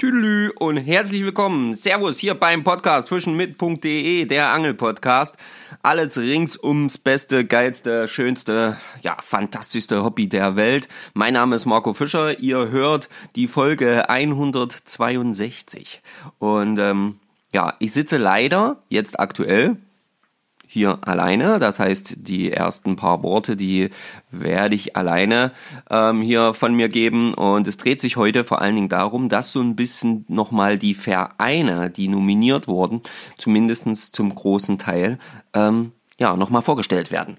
Tüdelü und herzlich willkommen. Servus hier beim Podcast fischenmit.de, der Angelpodcast. Alles rings ums beste, geilste, schönste, ja, fantastischste Hobby der Welt. Mein Name ist Marco Fischer. Ihr hört die Folge 162. Und ähm, ja, ich sitze leider jetzt aktuell hier alleine. Das heißt, die ersten paar Worte, die werde ich alleine ähm, hier von mir geben. Und es dreht sich heute vor allen Dingen darum, dass so ein bisschen nochmal die Vereine, die nominiert wurden, zumindestens zum großen Teil, ähm, ja, nochmal vorgestellt werden.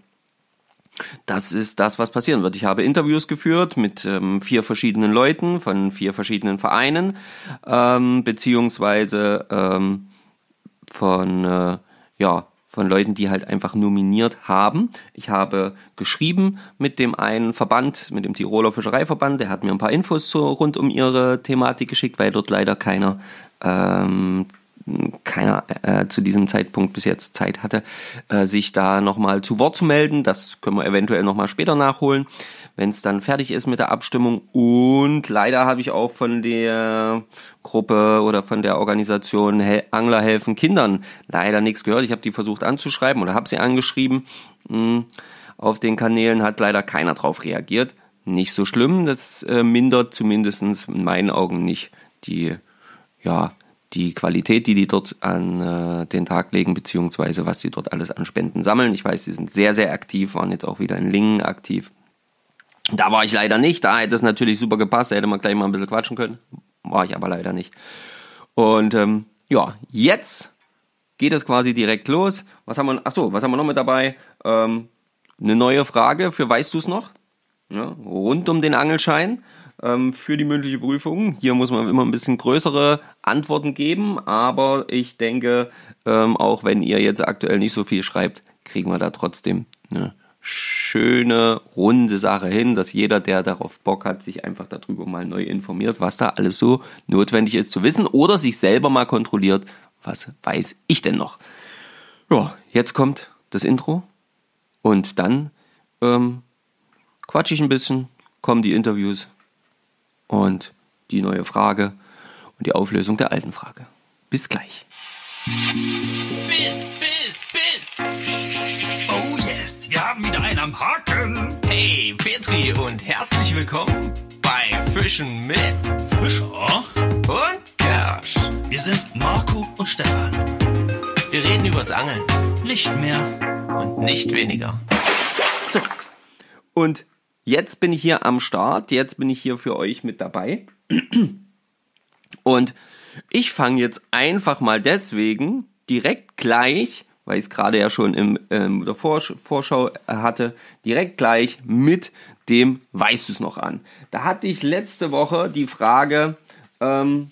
Das ist das, was passieren wird. Ich habe Interviews geführt mit ähm, vier verschiedenen Leuten von vier verschiedenen Vereinen, ähm, beziehungsweise ähm, von äh, ja, von Leuten, die halt einfach nominiert haben. Ich habe geschrieben mit dem einen Verband, mit dem Tiroler Fischereiverband, der hat mir ein paar Infos zu, rund um ihre Thematik geschickt, weil dort leider keiner ähm, keiner äh, zu diesem Zeitpunkt bis jetzt Zeit hatte, äh, sich da nochmal zu Wort zu melden. Das können wir eventuell nochmal später nachholen, wenn es dann fertig ist mit der Abstimmung. Und leider habe ich auch von der Gruppe oder von der Organisation Hel Angler helfen Kindern leider nichts gehört. Ich habe die versucht anzuschreiben oder habe sie angeschrieben. Hm, auf den Kanälen hat leider keiner drauf reagiert. Nicht so schlimm, das äh, mindert zumindest in meinen Augen nicht die ja, die Qualität, die die dort an äh, den Tag legen, beziehungsweise was die dort alles an Spenden sammeln. Ich weiß, sie sind sehr, sehr aktiv, waren jetzt auch wieder in Lingen aktiv. Da war ich leider nicht, da hätte es natürlich super gepasst, da hätte man gleich mal ein bisschen quatschen können. War ich aber leider nicht. Und ähm, ja, jetzt geht es quasi direkt los. Was haben wir, ach was haben wir noch mit dabei? Ähm, eine neue Frage für Weißt du es noch? Ja, rund um den Angelschein ähm, für die mündliche Prüfung. Hier muss man immer ein bisschen größere Antworten geben, aber ich denke, ähm, auch wenn ihr jetzt aktuell nicht so viel schreibt, kriegen wir da trotzdem eine schöne, runde Sache hin, dass jeder, der darauf Bock hat, sich einfach darüber mal neu informiert, was da alles so notwendig ist zu wissen oder sich selber mal kontrolliert, was weiß ich denn noch. Ja, jetzt kommt das Intro und dann ähm, quatsch ich ein bisschen, kommen die Interviews und die neue Frage und die Auflösung der alten Frage. Bis gleich. Bis, bis, bis. Oh yes, wir haben wieder einen am Haken. Hey, Petri und herzlich willkommen bei Fischen mit Fischer und Kersch. Wir sind Marco und Stefan. Wir reden übers Angeln Nicht mehr. und nicht weniger. So. Und jetzt bin ich hier am Start. Jetzt bin ich hier für euch mit dabei. Und ich fange jetzt einfach mal deswegen direkt gleich, weil ich es gerade ja schon im, ähm, der Vorsch Vorschau hatte, direkt gleich mit dem Weißt du es noch an. Da hatte ich letzte Woche die Frage, ähm,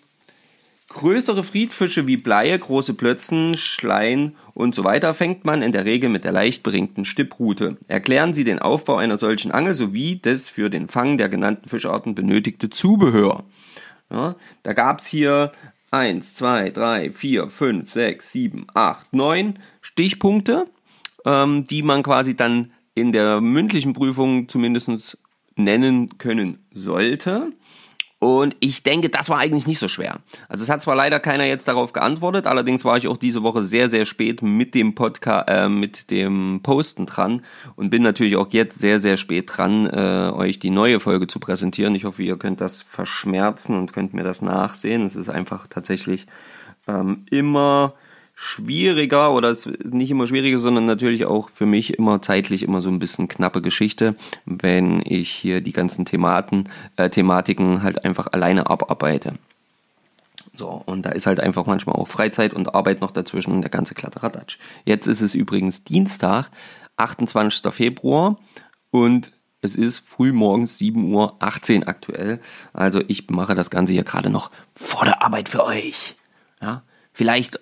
Größere Friedfische wie Bleie, große Plötzen, Schleien und so weiter fängt man in der Regel mit der leicht beringten Stipprute. Erklären Sie den Aufbau einer solchen Angel sowie das für den Fang der genannten Fischarten benötigte Zubehör. Ja, da gab's hier 1, 2, 3, 4, 5, 6, 7, 8, 9 Stichpunkte, ähm, die man quasi dann in der mündlichen Prüfung zumindest nennen können sollte. Und ich denke, das war eigentlich nicht so schwer. Also es hat zwar leider keiner jetzt darauf geantwortet, allerdings war ich auch diese Woche sehr, sehr spät mit dem Podcast, äh, mit dem Posten dran und bin natürlich auch jetzt sehr, sehr spät dran, äh, euch die neue Folge zu präsentieren. Ich hoffe, ihr könnt das verschmerzen und könnt mir das nachsehen. Es ist einfach tatsächlich ähm, immer schwieriger oder nicht immer schwieriger, sondern natürlich auch für mich immer zeitlich immer so ein bisschen knappe Geschichte, wenn ich hier die ganzen Thematen, äh, Thematiken halt einfach alleine abarbeite. So, und da ist halt einfach manchmal auch Freizeit und Arbeit noch dazwischen und der ganze Kladderadatsch. Jetzt ist es übrigens Dienstag, 28. Februar und es ist früh morgens 7.18 Uhr aktuell. Also ich mache das Ganze hier gerade noch vor der Arbeit für euch. Ja, vielleicht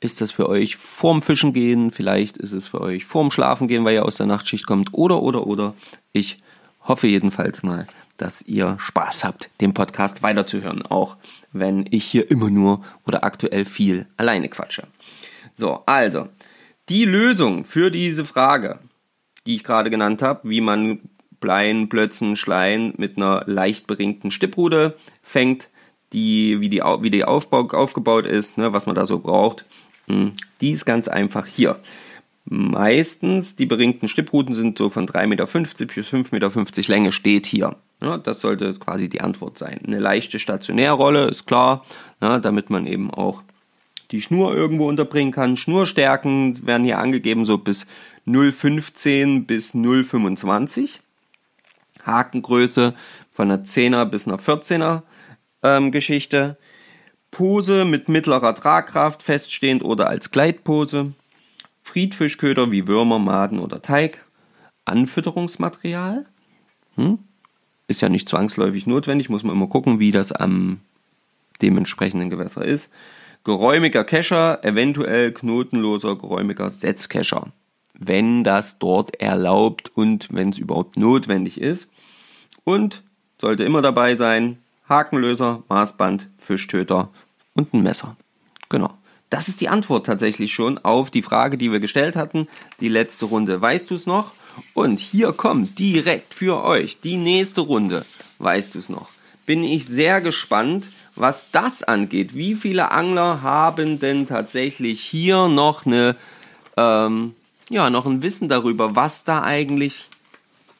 ist das für euch vorm Fischen gehen, vielleicht ist es für euch vorm Schlafen gehen, weil ihr aus der Nachtschicht kommt, oder, oder, oder. Ich hoffe jedenfalls mal, dass ihr Spaß habt, den Podcast weiterzuhören, auch wenn ich hier immer nur oder aktuell viel alleine quatsche. So, also, die Lösung für diese Frage, die ich gerade genannt habe, wie man Bleien, Plötzen, Schleien mit einer leicht beringten Stipprute fängt, die, wie die, wie die Aufbau, aufgebaut ist, ne, was man da so braucht, die ist ganz einfach hier. Meistens, die beringten Stippruten sind so von 3,50 Meter bis 5,50 Meter Länge, steht hier. Ja, das sollte quasi die Antwort sein. Eine leichte Stationärrolle ist klar, ja, damit man eben auch die Schnur irgendwo unterbringen kann. Schnurstärken werden hier angegeben so bis 0,15 bis 0,25. Hakengröße von einer 10er bis einer 14er ähm, Geschichte. Pose mit mittlerer Tragkraft, feststehend oder als Gleitpose. Friedfischköder wie Würmer, Maden oder Teig. Anfütterungsmaterial. Hm? Ist ja nicht zwangsläufig notwendig, muss man immer gucken, wie das am dementsprechenden Gewässer ist. Geräumiger Kescher, eventuell knotenloser geräumiger Setzkescher, wenn das dort erlaubt und wenn es überhaupt notwendig ist. Und sollte immer dabei sein, Hakenlöser, Maßband, Fischtöter und ein Messer. Genau. Das ist die Antwort tatsächlich schon auf die Frage, die wir gestellt hatten. Die letzte Runde. Weißt du es noch? Und hier kommt direkt für euch die nächste Runde. Weißt du es noch? Bin ich sehr gespannt, was das angeht. Wie viele Angler haben denn tatsächlich hier noch eine, ähm, ja, noch ein Wissen darüber, was da eigentlich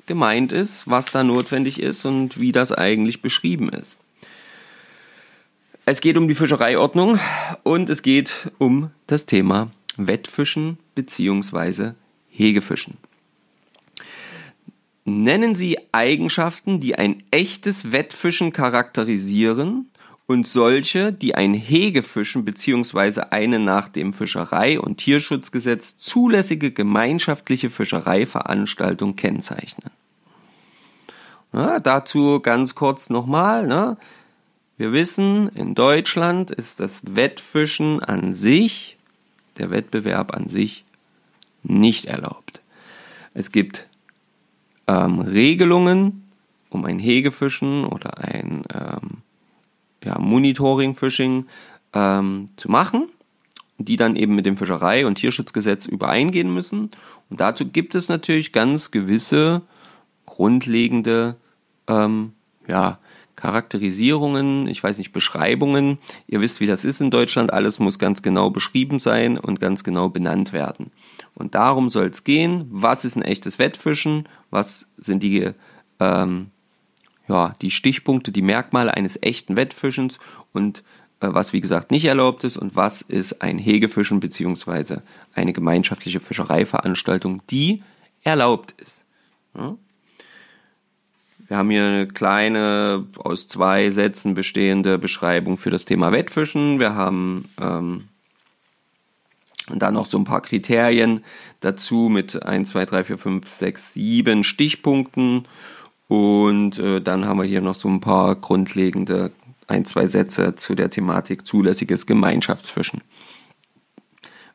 gemeint ist, was da notwendig ist und wie das eigentlich beschrieben ist. Es geht um die Fischereiordnung und es geht um das Thema Wettfischen bzw. Hegefischen. Nennen Sie Eigenschaften, die ein echtes Wettfischen charakterisieren und solche, die ein Hegefischen bzw. eine nach dem Fischerei- und Tierschutzgesetz zulässige gemeinschaftliche Fischereiveranstaltung kennzeichnen. Na, dazu ganz kurz nochmal. Ne? Wir wissen, in Deutschland ist das Wettfischen an sich, der Wettbewerb an sich, nicht erlaubt. Es gibt ähm, Regelungen, um ein Hegefischen oder ein ähm, ja, Monitoring-Fishing ähm, zu machen, die dann eben mit dem Fischerei- und Tierschutzgesetz übereingehen müssen. Und dazu gibt es natürlich ganz gewisse grundlegende ähm, ja, Charakterisierungen, ich weiß nicht, Beschreibungen. Ihr wisst, wie das ist in Deutschland. Alles muss ganz genau beschrieben sein und ganz genau benannt werden. Und darum soll es gehen. Was ist ein echtes Wettfischen? Was sind die, ähm, ja, die Stichpunkte, die Merkmale eines echten Wettfischens? Und äh, was, wie gesagt, nicht erlaubt ist? Und was ist ein Hegefischen beziehungsweise eine gemeinschaftliche Fischereiveranstaltung, die erlaubt ist? Ja? Wir haben hier eine kleine, aus zwei Sätzen bestehende Beschreibung für das Thema Wettfischen. Wir haben ähm, dann noch so ein paar Kriterien dazu mit 1, 2, 3, 4, 5, 6, 7 Stichpunkten. Und äh, dann haben wir hier noch so ein paar grundlegende ein, zwei Sätze zu der Thematik zulässiges Gemeinschaftsfischen.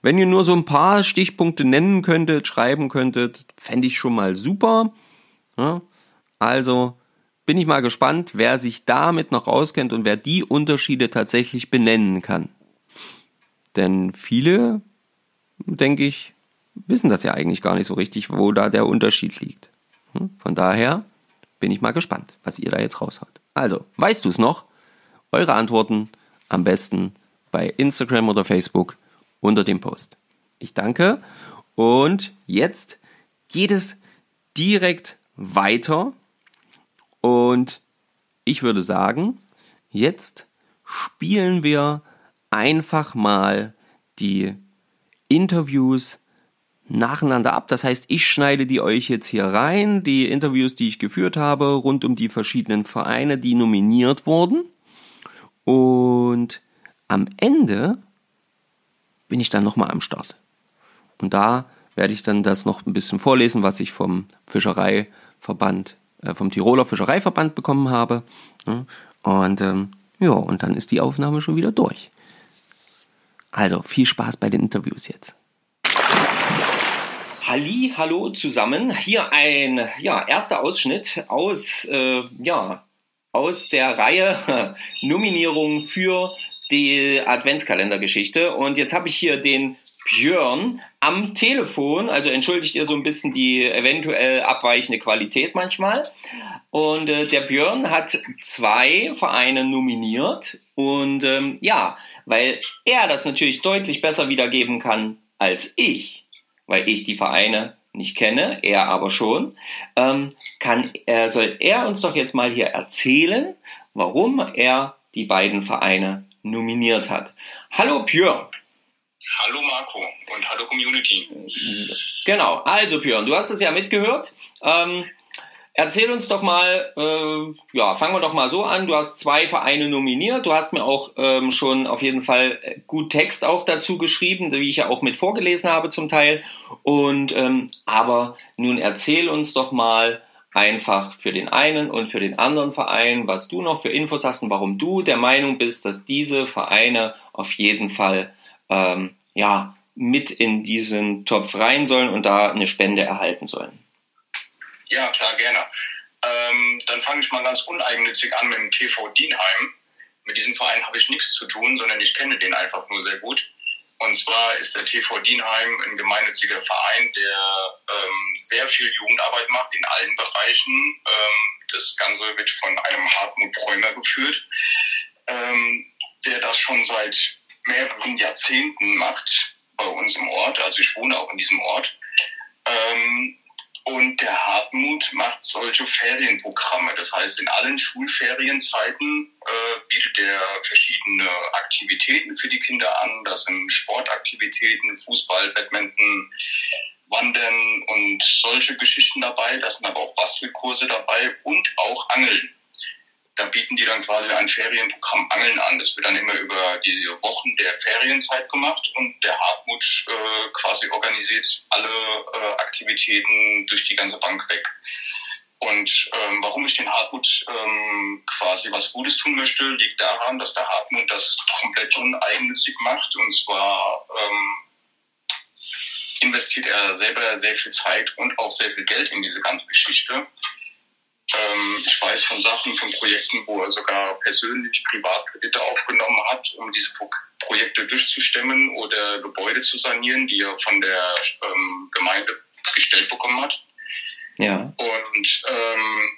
Wenn ihr nur so ein paar Stichpunkte nennen könntet, schreiben könntet, fände ich schon mal super. Ja, also bin ich mal gespannt, wer sich damit noch auskennt und wer die Unterschiede tatsächlich benennen kann. Denn viele, denke ich, wissen das ja eigentlich gar nicht so richtig, wo da der Unterschied liegt. Hm? Von daher bin ich mal gespannt, was ihr da jetzt raushaut. Also, weißt du es noch? Eure Antworten am besten bei Instagram oder Facebook unter dem Post. Ich danke und jetzt geht es direkt weiter und ich würde sagen, jetzt spielen wir einfach mal die Interviews nacheinander ab. Das heißt, ich schneide die euch jetzt hier rein, die Interviews, die ich geführt habe, rund um die verschiedenen Vereine, die nominiert wurden. Und am Ende bin ich dann nochmal am Start. Und da werde ich dann das noch ein bisschen vorlesen, was ich vom Fischereiverband vom Tiroler Fischereiverband bekommen habe. Und ähm, ja, und dann ist die Aufnahme schon wieder durch. Also viel Spaß bei den Interviews jetzt. Halli, hallo zusammen. Hier ein ja, erster Ausschnitt aus, äh, ja, aus der Reihe Nominierung für die Adventskalendergeschichte. Und jetzt habe ich hier den Björn am Telefon. Also entschuldigt ihr so ein bisschen die eventuell abweichende Qualität manchmal. Und äh, der Björn hat zwei Vereine nominiert. Und ähm, ja, weil er das natürlich deutlich besser wiedergeben kann als ich, weil ich die Vereine nicht kenne, er aber schon, ähm, kann, äh, soll er uns doch jetzt mal hier erzählen, warum er die beiden Vereine nominiert hat. Hallo Björn. Hallo Marco und hallo Community. Genau, also Björn, du hast es ja mitgehört. Ähm, erzähl uns doch mal, äh, ja, fangen wir doch mal so an. Du hast zwei Vereine nominiert. Du hast mir auch ähm, schon auf jeden Fall gut Text auch dazu geschrieben, wie ich ja auch mit vorgelesen habe zum Teil. Und ähm, aber nun erzähl uns doch mal einfach für den einen und für den anderen Verein, was du noch für Infos hast und warum du der Meinung bist, dass diese Vereine auf jeden Fall ähm, ja, mit in diesen Topf rein sollen und da eine Spende erhalten sollen. Ja, klar, gerne. Ähm, dann fange ich mal ganz uneigennützig an mit dem TV Dienheim. Mit diesem Verein habe ich nichts zu tun, sondern ich kenne den einfach nur sehr gut. Und zwar ist der TV Dienheim ein gemeinnütziger Verein, der ähm, sehr viel Jugendarbeit macht in allen Bereichen. Ähm, das Ganze wird von einem Hartmut Bräumer geführt, ähm, der das schon seit mehreren Jahrzehnten macht bei uns im Ort. Also ich wohne auch in diesem Ort. Ähm, und der Hartmut macht solche Ferienprogramme. Das heißt, in allen Schulferienzeiten äh, bietet er verschiedene Aktivitäten für die Kinder an. Das sind Sportaktivitäten, Fußball, Badminton, Wandern und solche Geschichten dabei. Das sind aber auch Bastelkurse dabei und auch Angeln da bieten die dann quasi ein Ferienprogramm Angeln an. Das wird dann immer über diese Wochen der Ferienzeit gemacht und der Hartmut äh, quasi organisiert alle äh, Aktivitäten durch die ganze Bank weg. Und ähm, warum ich den Hartmut ähm, quasi was Gutes tun möchte, liegt daran, dass der Hartmut das komplett uneigennützig macht. Und zwar ähm, investiert er selber sehr viel Zeit und auch sehr viel Geld in diese ganze Geschichte. Ähm, ich weiß von Sachen, von Projekten, wo er sogar persönlich Privatkredite aufgenommen hat, um diese Pro Projekte durchzustemmen oder Gebäude zu sanieren, die er von der ähm, Gemeinde gestellt bekommen hat. Ja. Und ähm,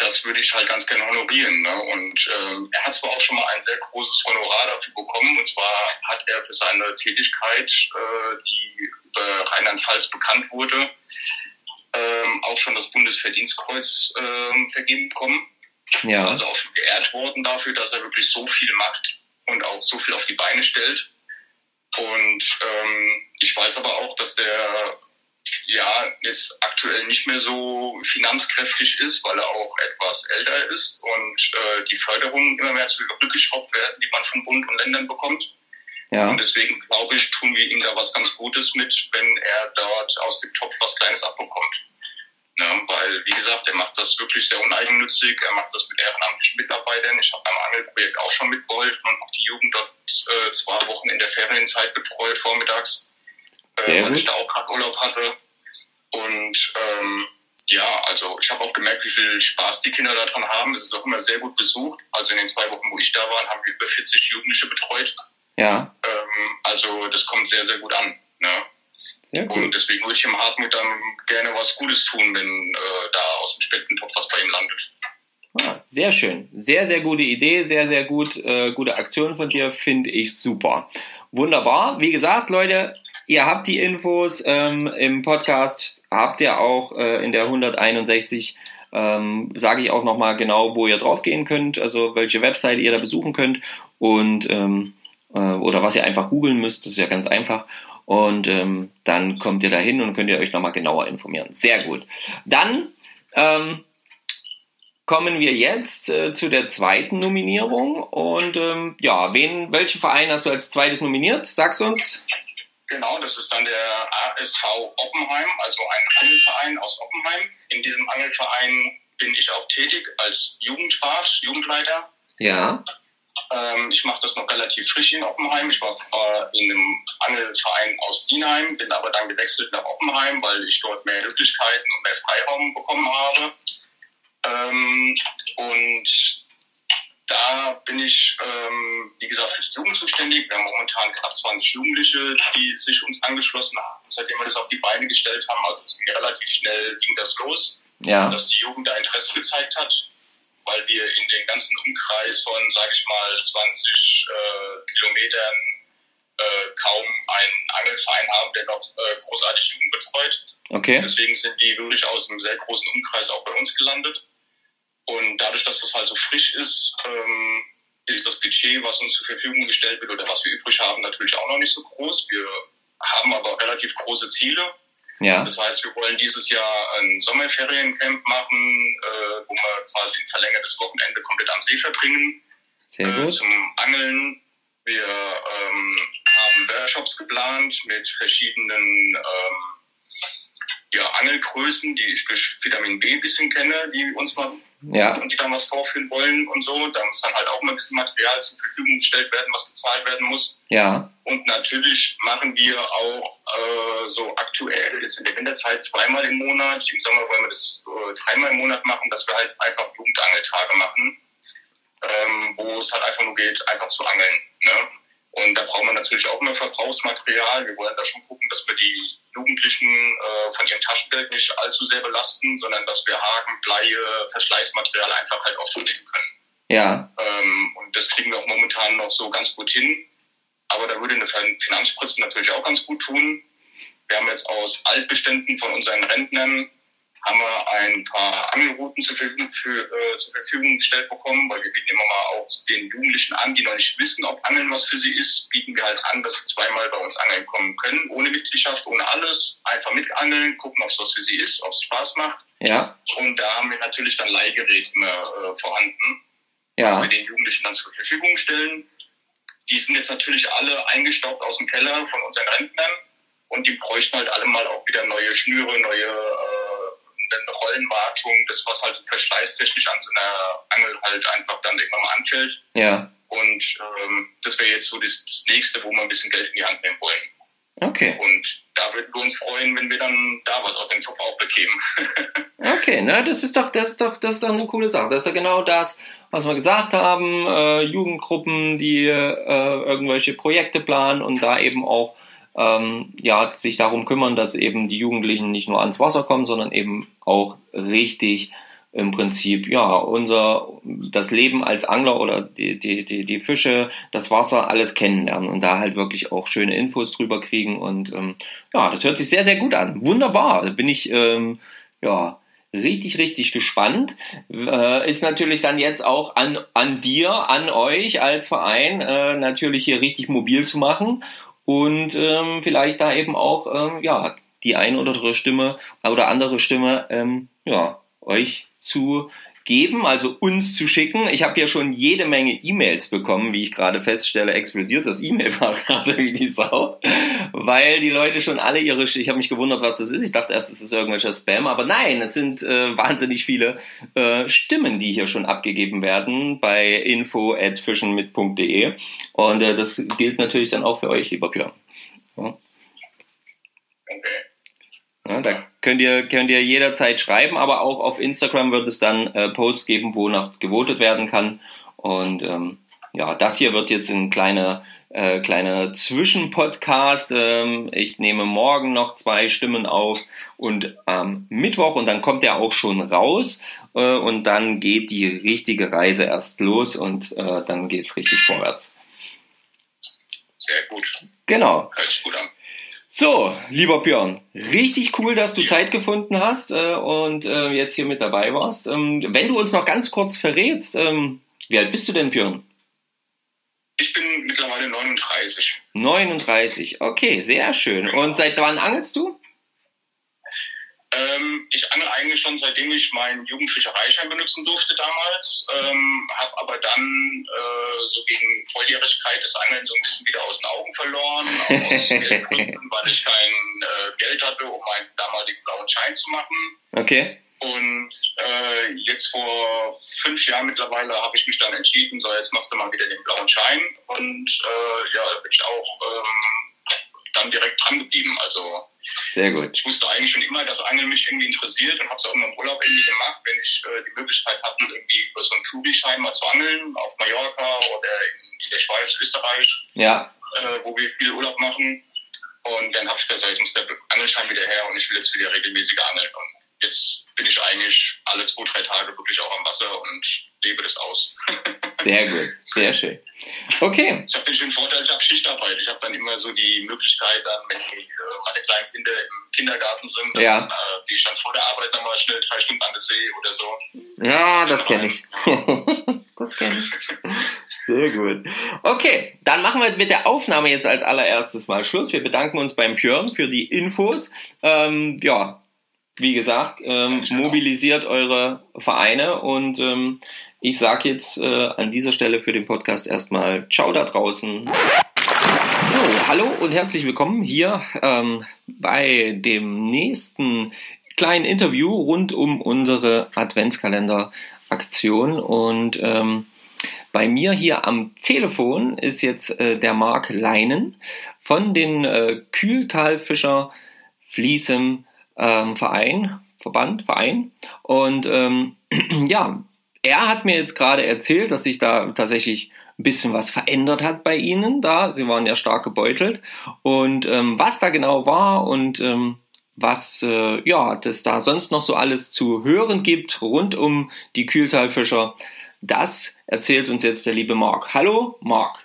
das würde ich halt ganz gerne honorieren. Ne? Und ähm, er hat zwar auch schon mal ein sehr großes Honorar dafür bekommen, und zwar hat er für seine Tätigkeit, äh, die über Rheinland-Pfalz bekannt wurde, ähm, auch schon das Bundesverdienstkreuz ähm, vergeben bekommen. Ja. Ist also auch schon geehrt worden dafür, dass er wirklich so viel macht und auch so viel auf die Beine stellt. Und ähm, ich weiß aber auch, dass der ja jetzt aktuell nicht mehr so finanzkräftig ist, weil er auch etwas älter ist und äh, die Förderungen immer mehr zurückgeschraubt werden, die man von Bund und Ländern bekommt. Ja. Und deswegen glaube ich, tun wir ihm da was ganz Gutes mit, wenn er dort aus dem Topf was Kleines abbekommt. Ja, weil, wie gesagt, er macht das wirklich sehr uneigennützig, er macht das mit ehrenamtlichen Mitarbeitern. Ich habe beim Angelprojekt auch schon mitgeholfen und auch die Jugend dort äh, zwei Wochen in der Ferienzeit betreut, vormittags, äh, weil ich da auch gerade Urlaub hatte. Und ähm, ja, also ich habe auch gemerkt, wie viel Spaß die Kinder daran haben. Es ist auch immer sehr gut besucht. Also in den zwei Wochen, wo ich da war, haben wir über 40 Jugendliche betreut. Ja. Ähm, also das kommt sehr, sehr gut an. Ne? Sehr Und deswegen würde ich dem Hartmut dann gerne was Gutes tun, wenn äh, da aus dem Spendentopf was bei ihm landet. Ah, sehr schön. Sehr, sehr gute Idee, sehr, sehr gut, äh, gute Aktion von dir, finde ich super. Wunderbar. Wie gesagt, Leute, ihr habt die Infos ähm, im Podcast, habt ihr auch äh, in der 161 ähm, sage ich auch nochmal genau, wo ihr draufgehen könnt, also welche Webseite ihr da besuchen könnt und ähm, äh, oder was ihr einfach googeln müsst, das ist ja ganz einfach. Und ähm, dann kommt ihr da hin und könnt ihr euch nochmal genauer informieren. Sehr gut. Dann ähm, kommen wir jetzt äh, zu der zweiten Nominierung. Und ähm, ja, wen, welchen Verein hast du als zweites nominiert? Sag's uns. Genau, das ist dann der ASV Oppenheim, also ein Angelverein aus Oppenheim. In diesem Angelverein bin ich auch tätig als Jugendwart, Jugendleiter. Ja. Ähm, ich mache das noch relativ frisch in Oppenheim. Ich war äh, in einem Angelverein aus Dienheim, bin aber dann gewechselt nach Oppenheim, weil ich dort mehr Möglichkeiten und mehr Freiraum bekommen habe. Ähm, und da bin ich, ähm, wie gesagt, für die Jugend zuständig. Wir haben momentan knapp 20 Jugendliche, die sich uns angeschlossen haben, seitdem wir das auf die Beine gestellt haben. Also relativ schnell, ging das los, Ja. dass die Jugend da Interesse gezeigt hat, weil wir in den ganzen Umkreis von, sage ich mal, 20 äh, Kilometern äh, kaum einen Angelverein haben, der noch äh, großartig Jugend betreut. Okay. Deswegen sind die wirklich aus einem sehr großen Umkreis auch bei uns gelandet. Und dadurch, dass das halt so frisch ist, ähm, ist das Budget, was uns zur Verfügung gestellt wird oder was wir übrig haben, natürlich auch noch nicht so groß. Wir haben aber relativ große Ziele. Ja. Das heißt, wir wollen dieses Jahr ein Sommerferiencamp machen, äh, wo wir quasi ein verlängertes Wochenende komplett am See verbringen Sehr äh, gut. zum Angeln. Wir ähm, haben Workshops geplant mit verschiedenen ähm, ja, Angelgrößen, die ich durch Vitamin B ein bisschen kenne, die uns mal Ja. und die dann was vorführen wollen und so. Da muss dann halt auch mal ein bisschen Material zur Verfügung gestellt werden, was bezahlt werden muss. Ja. Und natürlich machen wir auch äh, so aktuell jetzt in der Winterzeit zweimal im Monat. Im Sommer wollen wir das äh, dreimal im Monat machen, dass wir halt einfach Jugendangeltage machen, ähm, wo es halt einfach nur geht, einfach zu angeln. Ne? Und da braucht man natürlich auch mehr Verbrauchsmaterial. Wir wollen da schon gucken, dass wir die Jugendlichen äh, von ihrem Taschengeld nicht allzu sehr belasten, sondern dass wir Haken, Bleie, Verschleißmaterial einfach halt aufnehmen können. Ja. Ähm, und das kriegen wir auch momentan noch so ganz gut hin. Aber da würde eine Fin- Finanzspritze natürlich auch ganz gut tun. Wir haben jetzt aus Altbeständen von unseren Rentnern haben wir ein paar Angelrouten zur Verfügung, für, äh, zur Verfügung gestellt bekommen, weil wir bieten immer mal auch den Jugendlichen an, die noch nicht wissen, ob Angeln was für sie ist, bieten wir halt an, dass sie zweimal bei uns angeln kommen können, ohne Mitgliedschaft, ohne alles, einfach mitangeln, gucken, ob es was für sie ist, ob es Spaß macht. Ja. Und da haben wir natürlich dann Leihgeräte äh, vorhanden was Ja. wir den Jugendlichen dann zur Verfügung stellen. Die sind jetzt natürlich alle eingestaubt aus dem Keller von unseren Rentnern und die bräuchten halt alle mal auch wieder neue Schnüre, neue äh, eine Rollenwartung, das was halt verschleißtechnisch an so einer Angel halt einfach dann irgendwann mal anfällt. Ja. Und ähm, das wäre jetzt so das, das nächste, wo wir ein bisschen Geld in die Hand nehmen wollen. Okay. Und da würden wir uns freuen, wenn wir dann da was aus dem Topf auch bekämen. Okay, ne, das ist doch, das ist doch, das ist doch eine coole Sache. Das ist ja genau das, was wir gesagt haben. Äh, Jugendgruppen, die äh, irgendwelche Projekte planen und da eben auch ähm, ja, sich darum kümmern, dass eben die Jugendlichen nicht nur ans Wasser kommen, sondern eben auch richtig im Prinzip ja unser das Leben als Angler oder die, die, die, die Fische, das Wasser, alles kennenlernen und da halt wirklich auch schöne Infos drüber kriegen. Und ähm, ja, das hört sich sehr, sehr gut an. Wunderbar. Da bin ich ähm, ja richtig, richtig gespannt. Äh, ist natürlich dann jetzt auch an, an dir, an euch als Verein, äh, natürlich hier richtig mobil zu machen und ähm, vielleicht da eben auch ähm, ja die eine oder andere Stimme oder andere Stimme ähm, ja euch zu geben, also uns zu schicken. Ich habe ja schon jede Menge E-Mails bekommen, wie ich gerade feststelle, explodiert das E-Mail-Fach gerade wie die Sau, weil die Leute schon alle ihre, ich habe mich gewundert, was das ist. Ich dachte erst, es ist irgendwelcher Spam, aber nein, es sind äh, wahnsinnig viele äh, Stimmen, die hier schon abgegeben werden bei info@fischenmit.de und äh, das gilt natürlich dann auch für euch, lieber Björn. Ja. okay. Ja, da könnt ihr, könnt ihr jederzeit schreiben, aber auch auf Instagram wird es dann äh, Posts geben, wo noch gewotet werden kann. Und ähm, ja, das hier wird jetzt ein kleiner äh, kleiner Zwischenpodcast. Ähm, ich nehme morgen noch zwei Stimmen auf und am Mittwoch und dann kommt er auch schon raus äh, und dann geht die richtige Reise erst los und äh, dann geht's richtig vorwärts. Sehr gut. Genau. Hört sich gut an. So, lieber Björn, richtig cool, dass du Zeit gefunden hast äh, und äh, jetzt hier mit dabei warst. Ähm, wenn du uns noch ganz kurz verrätst, ähm, wie alt bist du denn, Björn? Ich bin mittlerweile 39. 39, okay, sehr schön. Und seit wann angelst du? Ähm, ich angel eigentlich schon seitdem ich meinen Jugendfischereischein benutzen durfte damals, ähm, habe aber dann äh, so gegen Volljährigkeit das Angeln so ein bisschen wieder aus den Augen verloren, aus Geldgründen, weil ich kein äh, Geld hatte, um meinen damaligen blauen Schein zu machen. Okay. Und äh, jetzt vor fünf Jahren mittlerweile habe ich mich dann entschieden, so jetzt machst du mal wieder den blauen Schein. Und äh, ja, da bin ich auch ähm, dann direkt dran geblieben. Also Sehr gut. ich wusste eigentlich schon immer, dass Angeln mich irgendwie interessiert und habe es auch immer im Urlaub irgendwie gemacht, wenn ich äh, die Möglichkeit hatte, irgendwie über so einen Touri-Schein mal zu angeln, auf Mallorca oder in, der Schweiz, Österreich, Ja, äh, wo wir viel Urlaub machen. Und dann habe ich gesagt, jetzt muss der Angelschein wieder her und ich will jetzt wieder regelmäßig angeln. Und jetzt bin ich eigentlich alle zwei, drei Tage wirklich auch am Wasser und lebe das aus. sehr gut. Sehr schön. Okay. Ich habe den schönen Vorteil, ich habe Schichtarbeit. Ich habe dann immer so die Möglichkeit, dann, wenn die, äh, meine kleinen Kinder im Kindergarten sind, dann Ja. äh, gehe ich dann vor der Arbeit nochmal schnell drei Stunden an den See oder so. Ja, das kenne ich. das kenne ich. Sehr gut. Okay, dann machen wir mit der Aufnahme jetzt als allererstes mal Schluss. Wir bedanken uns beim Björn für die Infos. Ähm, ja, wie gesagt, ähm, mobilisiert eure Vereine und ähm, ich sage jetzt äh, an dieser Stelle für den Podcast erstmal Ciao da draußen. So, hallo und herzlich willkommen hier ähm, bei dem nächsten kleinen Interview rund um unsere Adventskalender-Aktion. Und ähm, bei mir hier am Telefon ist jetzt äh, der Marc Leinen von den äh, Kühltalfischer Fließem ähm, Verein, Verband, Verein. Und ähm, ja, er hat mir jetzt gerade erzählt, dass sich da tatsächlich ein bisschen was verändert hat bei Ihnen da. Sie waren ja stark gebeutelt. Und ähm, was da genau war und ähm, was äh, ja, das da sonst noch so alles zu hören gibt rund um die Kühltalfischer, das erzählt uns jetzt der liebe Marc. Hallo, Marc.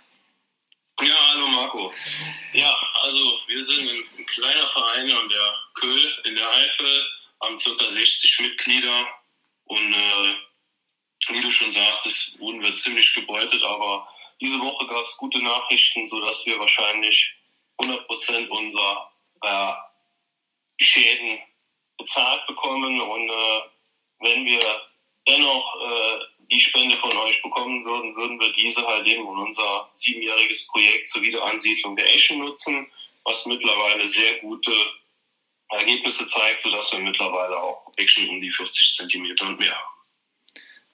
Ja, hallo Marco. Ja, also wir sind ein, ein kleiner Verein an der Köhl in der Eifel, haben ca. 60 Mitglieder und äh, wie du schon sagtest, wurden wir ziemlich gebeutet, aber diese Woche gab es gute Nachrichten, sodass wir wahrscheinlich 100% unserer äh, Schäden bezahlt bekommen und äh, wenn wir dennoch äh, die Spende von euch bekommen würden, würden wir diese halt eben in unser siebenjähriges Projekt zur Wiederansiedlung der Eschen nutzen, was mittlerweile sehr gute Ergebnisse zeigt, sodass wir mittlerweile auch Eschen um die 40 Zentimeter und mehr haben.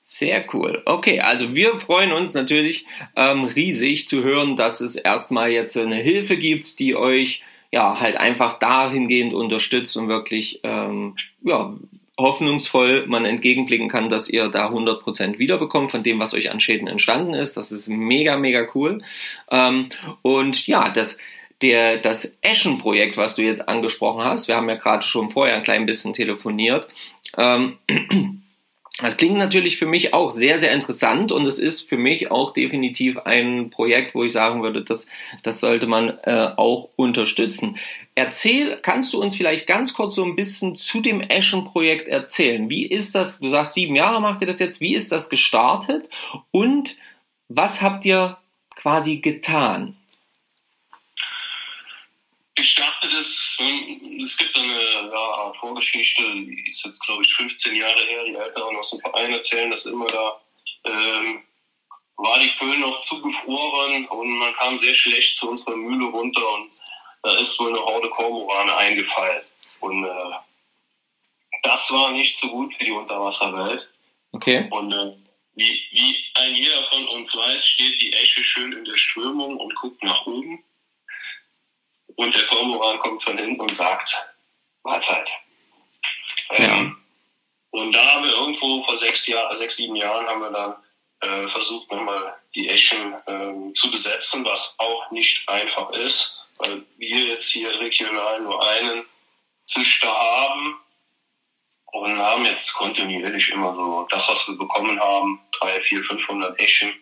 Sehr cool. Okay, also wir freuen uns natürlich ähm, riesig zu hören, dass es erstmal jetzt eine Hilfe gibt, die euch ja halt einfach dahingehend unterstützt und wirklich ähm, ja, hoffnungsvoll man entgegenblicken kann, dass ihr da 100% wiederbekommt von dem, was euch an Schäden entstanden ist. Das ist mega, mega cool. Ähm, und ja, das, der, das Eschen-Projekt, was du jetzt angesprochen hast, wir haben ja gerade schon vorher ein klein bisschen telefoniert, ähm, das klingt natürlich für mich auch sehr, sehr interessant und es ist für mich auch definitiv ein Projekt, wo ich sagen würde, das, das sollte man äh, auch unterstützen. Erzähl, kannst du uns vielleicht ganz kurz so ein bisschen zu dem Eschen-Projekt erzählen? Wie ist das, du sagst sieben Jahre macht ihr das jetzt, wie ist das gestartet und was habt ihr quasi getan? Gestartet ist, es gibt eine ja, Vorgeschichte, die ist jetzt, glaube ich, 15 Jahre her. Die Älteren aus dem Verein erzählen das immer da. Ähm, war die Köln noch zugefroren und man kam sehr schlecht zu unserer Mühle runter und da ist wohl eine Horde Kormorane eingefallen. Und äh, das war nicht so gut für die Unterwasserwelt. Okay. Und äh, wie, wie ein jeder von uns weiß, steht die Esche schön in der Strömung und guckt nach oben. Und der Kormoran kommt von hinten und sagt, Mahlzeit. Ähm, und da haben wir irgendwo vor sechs, Jahr, sechs sieben Jahren haben wir dann äh, versucht, nochmal die Eschen ähm, zu besetzen, was auch nicht einfach ist, weil wir jetzt hier regional nur einen Züchter haben und haben jetzt kontinuierlich immer so das, was wir bekommen haben, drei, vier, 500 Eschen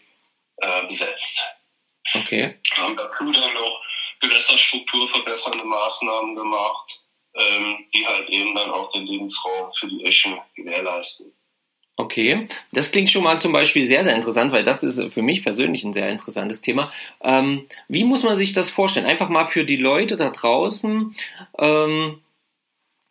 äh, besetzt. Okay. Haben dazu dann noch Gewässerstruktur verbessernde Maßnahmen gemacht, ähm, die halt eben dann auch den Lebensraum für die Eschen gewährleisten. Okay, das klingt schon mal zum Beispiel sehr, sehr interessant, weil das ist für mich persönlich ein sehr interessantes Thema. Ähm, wie muss man sich das vorstellen? Einfach mal für die Leute da draußen. Ähm,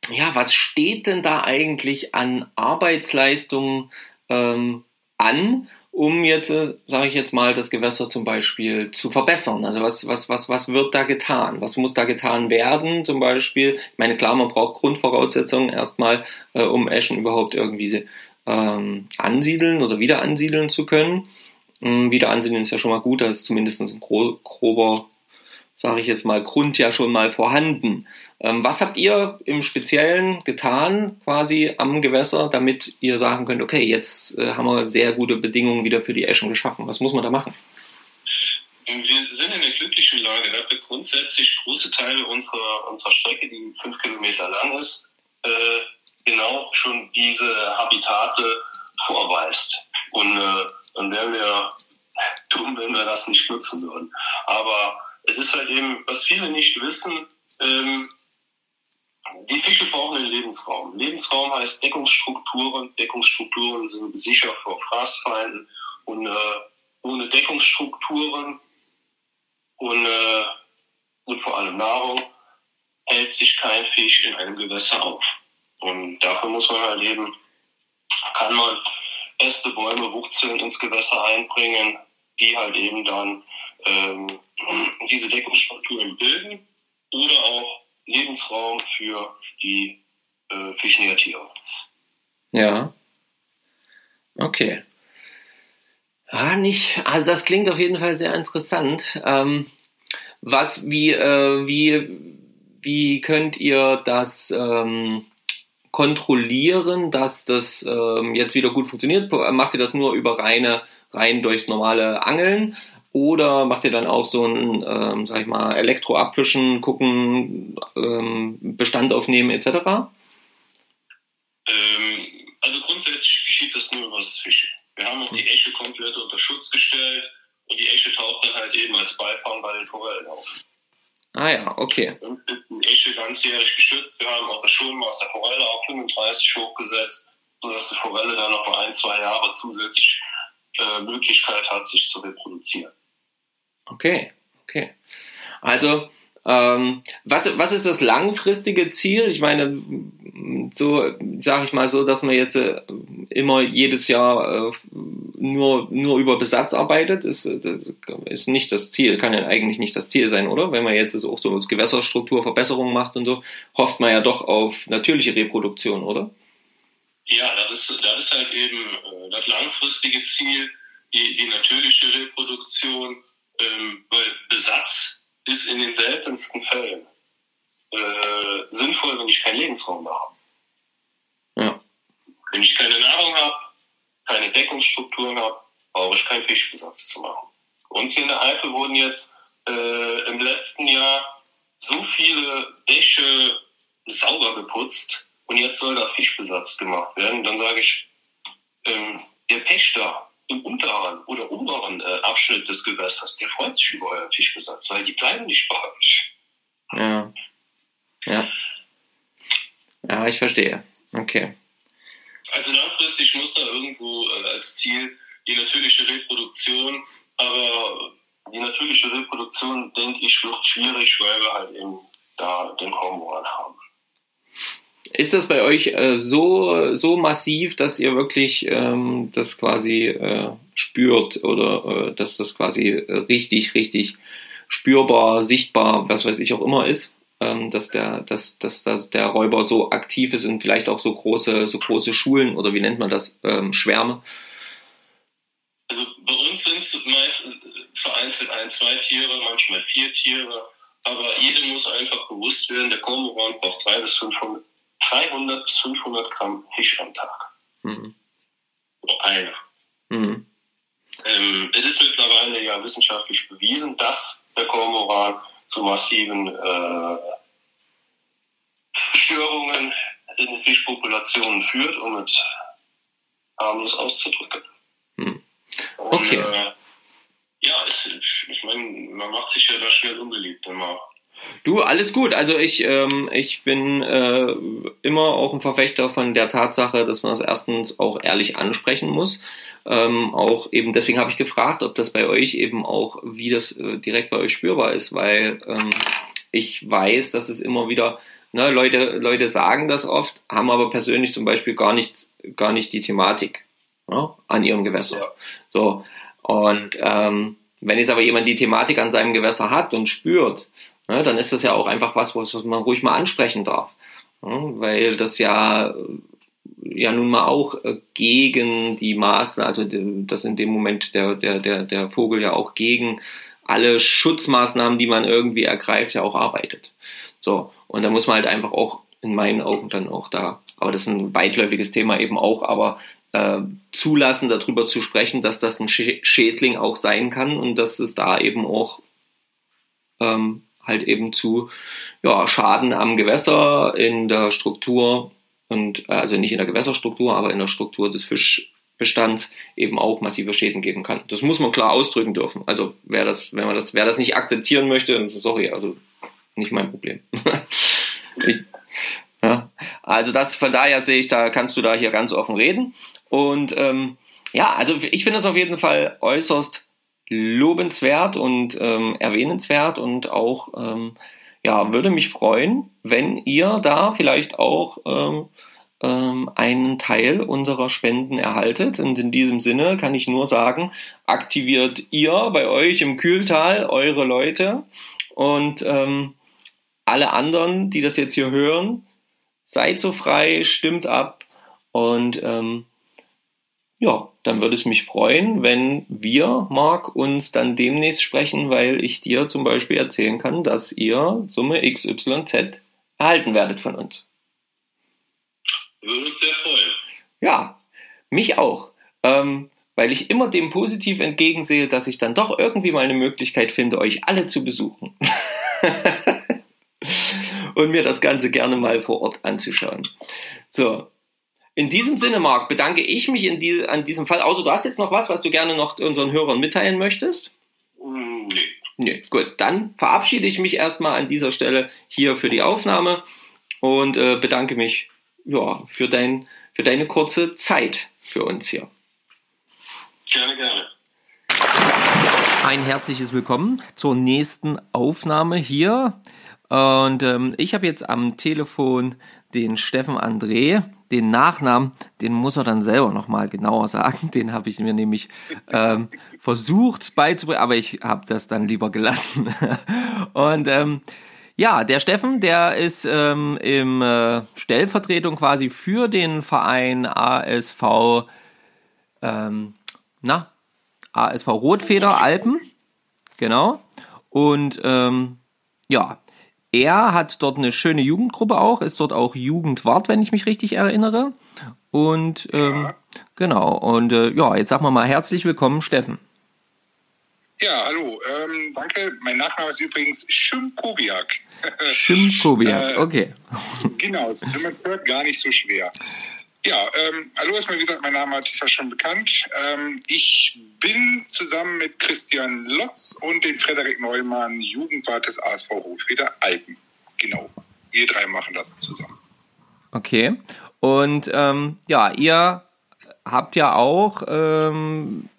ja, was steht denn da eigentlich an Arbeitsleistungen ähm, an, um jetzt, äh, sage ich jetzt mal, das Gewässer zum Beispiel zu verbessern? Also was, was, was, was wird da getan? Was muss da getan werden? Zum Beispiel, ich meine, klar, man braucht Grundvoraussetzungen erstmal, äh, um Eschen überhaupt irgendwie ähm, ansiedeln oder wieder ansiedeln zu können. Ähm, wieder ansiedeln ist ja schon mal gut, da ist zumindest ein gro grober sage ich jetzt mal, Grund ja schon mal vorhanden. Ähm, was habt ihr im Speziellen getan, quasi am Gewässer, damit ihr sagen könnt, okay, jetzt äh, haben wir sehr gute Bedingungen wieder für die Eschen geschaffen. Was muss man da machen? Wir sind in der glücklichen Lage, dass wir grundsätzlich große Teile unserer, unserer Strecke, die fünf Kilometer lang ist, äh, genau schon diese Habitate vorweist. Und äh, dann wären wir dumm, wenn wir das nicht nutzen würden. Aber es ist halt eben, was viele nicht wissen, ähm, die Fische brauchen einen Lebensraum. Lebensraum heißt Deckungsstrukturen. Deckungsstrukturen sind sicher vor Fraßfeinden. Und äh, ohne Deckungsstrukturen und, äh, und vor allem Nahrung hält sich kein Fisch in einem Gewässer auf. Und dafür muss man halt eben, kann man Äste, Bäume, Wurzeln ins Gewässer einbringen, die halt eben dann ähm, diese Deckungsstrukturen bilden oder auch Lebensraum für die äh, Fischnährtiere. Ja. Okay. Ah, nicht. Also das klingt auf jeden Fall sehr interessant. Ähm, was, wie, äh, wie, wie könnt ihr das ähm, kontrollieren, dass das ähm, jetzt wieder gut funktioniert? Macht ihr das nur über reine, rein durchs normale Angeln? Oder macht ihr dann auch so ein, ähm, sag ich mal, Elektroabwischen, gucken, ähm, Bestand aufnehmen etc.? Ähm, also grundsätzlich geschieht das nur über das Fischen. Wir haben auch die Esche komplett unter Schutz gestellt und die Esche taucht dann halt eben als Beifang bei den Forellen auf. Ah ja, okay. Und die Esche ganzjährig geschützt. Wir haben auch das Schonmaß der Forelle auf 35 hochgesetzt, sodass die Forelle dann noch mal ein, zwei Jahre zusätzlich äh, Möglichkeit hat, sich zu reproduzieren. Okay, okay. Also, ähm, was, was ist das langfristige Ziel? Ich meine, so sage ich mal so, dass man jetzt äh, immer jedes Jahr äh, nur, nur über Besatz arbeitet, ist, ist nicht das Ziel, kann ja eigentlich nicht das Ziel sein, oder? Wenn man jetzt auch so Gewässerstrukturverbesserungen macht und so, hofft man ja doch auf natürliche Reproduktion, oder? Ja, das ist, das ist halt eben äh, das langfristige Ziel, die, die natürliche Reproduktion, ähm, weil Besatz ist in den seltensten Fällen äh, sinnvoll, wenn ich keinen Lebensraum mehr habe. Ja. Wenn ich keine Nahrung habe, keine Deckungsstrukturen habe, brauche ich keinen Fischbesatz zu machen. Uns hier in der Eifel wurden jetzt äh, im letzten Jahr so viele Bäche sauber geputzt und jetzt soll da Fischbesatz gemacht werden. Dann sage ich, ähm, der Pächter im unteren oder oberen äh, Abschnitt des Gewässers, der freut sich über euren Fischbesatz, weil die bleiben nicht bei euch. Ja. Ja. Ja, ich verstehe. Okay. Also langfristig muss da irgendwo äh, als Ziel die natürliche Reproduktion, aber die natürliche Reproduktion, denke ich, wird schwierig, weil wir halt eben da den Kormoran haben. Ist das bei euch äh, so, so massiv, dass ihr wirklich ähm, das quasi äh, spürt oder äh, dass das quasi äh, richtig, richtig spürbar, sichtbar, was weiß ich auch immer ist? ähm, dass, der, dass, dass, dass der Räuber so aktiv ist und vielleicht auch so große, so große Schulen oder wie nennt man das, ähm, Schwärme? Also bei uns sind es meist vereinzelt ein, zwei Tiere, manchmal vier Tiere, aber jedem muss einfach bewusst werden, der Kormoran braucht 300 bis 500, 300 bis 500 Gramm Fisch am Tag. Mhm. Nur einer. Mhm. Ähm, es ist mittlerweile ja wissenschaftlich bewiesen, dass der Kormoran zu massiven äh, Störungen in den Fischpopulationen führt, um es harmlos auszudrücken. Hm. Okay. Und, äh, ja, es, ich meine, man macht sich ja da schnell unbeliebt immer. Du, alles gut. Also ich, ähm, ich bin äh, immer auch ein Verfechter von der Tatsache, dass man es erstens auch ehrlich ansprechen muss. Ähm, auch eben deswegen habe ich gefragt, ob das bei euch eben auch, wie das äh, direkt bei euch spürbar ist, weil ähm, ich weiß, dass es immer wieder, ne, Leute, Leute sagen das oft, haben aber persönlich zum Beispiel gar nichts, gar nicht die Thematik ne, an ihrem Gewässer. Ja. So. Und ähm, wenn jetzt aber jemand die Thematik an seinem Gewässer hat und spürt, ne, dann ist das ja auch einfach was, was man ruhig mal ansprechen darf. Ne, weil das ja ja nun mal auch äh, gegen die Maßnahmen, also dass in dem Moment der, der, der, der Vogel ja auch gegen alle Schutzmaßnahmen, die man irgendwie ergreift, ja auch arbeitet. So, und da muss man halt einfach auch in meinen Augen dann auch da, aber das ist ein weitläufiges Thema eben auch, aber äh, zulassen, darüber zu sprechen, dass das ein Schädling auch sein kann und dass es da eben auch ähm, halt eben zu ja, Schaden am Gewässer in der Struktur und äh, also nicht in der Gewässerstruktur, aber in der Struktur des Fischbestands eben auch massive Schäden geben kann. Das muss man klar ausdrücken dürfen. Also wer das, wenn man das, wer das nicht akzeptieren möchte, sorry, also nicht mein Problem. ich, ja, also das von daher sehe ich, da kannst du da hier ganz offen reden. Und ähm, ja, also ich finde es auf jeden Fall äußerst lobenswert und ähm, erwähnenswert und auch ähm, ja, würde mich freuen, wenn ihr da vielleicht auch ähm, ähm, einen Teil unserer Spenden erhaltet. Und in diesem Sinne kann ich nur sagen, aktiviert ihr bei euch im Kühltal eure Leute und ähm, alle anderen, die das jetzt hier hören, seid so frei, stimmt ab und ähm, ja, dann würde es mich freuen, wenn wir, Marc, uns dann demnächst sprechen, weil ich dir zum Beispiel erzählen kann, dass ihr Summe XYZ erhalten werdet von uns. Würde uns sehr freuen. Ja, mich auch. Ähm, weil ich immer dem positiv entgegensehe, dass ich dann doch irgendwie mal eine Möglichkeit finde, euch alle zu besuchen. Und mir das Ganze gerne mal vor Ort anzuschauen. So, in diesem Sinne, Marc, bedanke ich mich in die, an diesem Fall. Also, du hast jetzt noch was, was du gerne noch unseren Hörern mitteilen möchtest? Mm, nee. Nee, gut. Dann verabschiede ich mich erstmal an dieser Stelle hier für die Aufnahme und äh, bedanke mich ja, für, dein, für deine kurze Zeit für uns hier. Gerne, gerne. Ein herzliches Willkommen zur nächsten Aufnahme hier. Und ähm, ich habe jetzt am Telefon den Steffen André den Nachnamen, den muss er dann selber nochmal genauer sagen. Den habe ich mir nämlich ähm, versucht beizubringen, aber ich habe das dann lieber gelassen. Und ähm, ja, der Steffen, der ist ähm, im äh, Stellvertretung quasi für den Verein ASV, ähm, na, ASV Rotfeder Alpen, genau. Und ähm, ja, er hat dort eine schöne Jugendgruppe auch, ist dort auch Jugendwart, wenn ich mich richtig erinnere. Und ähm, ja. genau, und äh, ja, jetzt sagen wir mal herzlich willkommen, Steffen. Ja, hallo, ähm, danke. Mein Nachname ist übrigens Schimkobiak. Schimkobiak, äh, okay. genau, man hört gar nicht so schwer. Ja, ähm, hallo erstmal, wie gesagt, mein Name ist ja schon bekannt. Ähm, ich bin zusammen mit Christian Lotz und den Frederik Neumann Jugendwart des ASV Rotfeder Alpen. Genau, wir drei machen das zusammen. Okay, und ähm, ja, ihr habt ja auch ähm,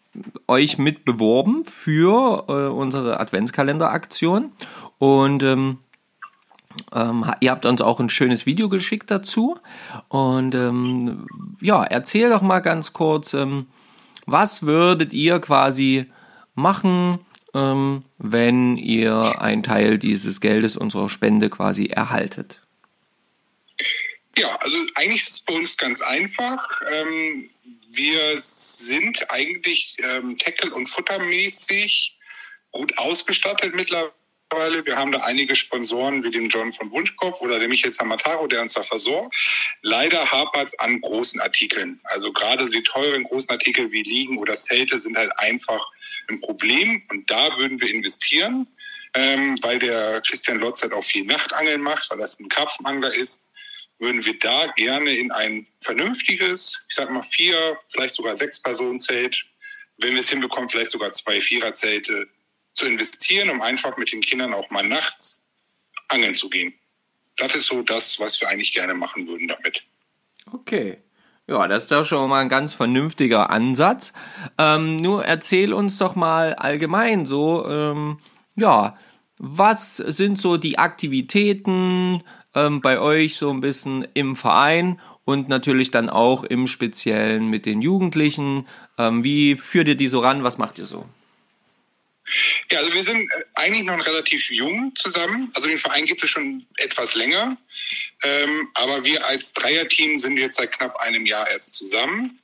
euch mit beworben für äh, unsere Adventskalenderaktion und ähm, ihr habt uns auch ein schönes Video geschickt dazu. Und ähm, ja, erzähl doch mal ganz kurz, ähm, was würdet ihr quasi machen, ähm, wenn ihr einen Teil dieses Geldes unserer Spende quasi erhaltet? Ja, also eigentlich ist es bei uns ganz einfach. Ähm, wir sind eigentlich ähm, Tackle- und Futtermäßig gut ausgestattet mittlerweile mittlerweile. Wir haben da einige Sponsoren wie den John von Wunschkopf oder den Michael Samataro, der uns da versorgt. Leider hapert es an großen Artikeln. Also gerade die teuren großen Artikel wie Liegen oder Zelte sind halt einfach ein Problem. Und da würden wir investieren, ähm, weil der Christian Lotz halt auch viel Nachtangeln macht, weil das ein Karpfenangler ist würden wir da gerne in ein vernünftiges, ich sag mal vier, vielleicht sogar sechs Personen Zelt, wenn wir es hinbekommen, vielleicht sogar zwei Viererzelte zu investieren, um einfach mit den Kindern auch mal nachts angeln zu gehen. Das ist so das, was wir eigentlich gerne machen würden damit. Okay. Ja, das ist doch schon mal ein ganz vernünftiger Ansatz. Ähm, nur erzähl uns doch mal allgemein so, ähm, ja, was sind so die Aktivitäten ähm, bei euch so ein bisschen im Verein und natürlich dann auch im Speziellen mit den Jugendlichen? Ähm, wie führt ihr die so ran? Was macht ihr so? Ja, also wir sind äh, eigentlich noch relativ jung zusammen. Also den Verein gibt es schon etwas länger. Ähm, aber wir als Dreierteam sind jetzt seit knapp einem Jahr erst zusammen.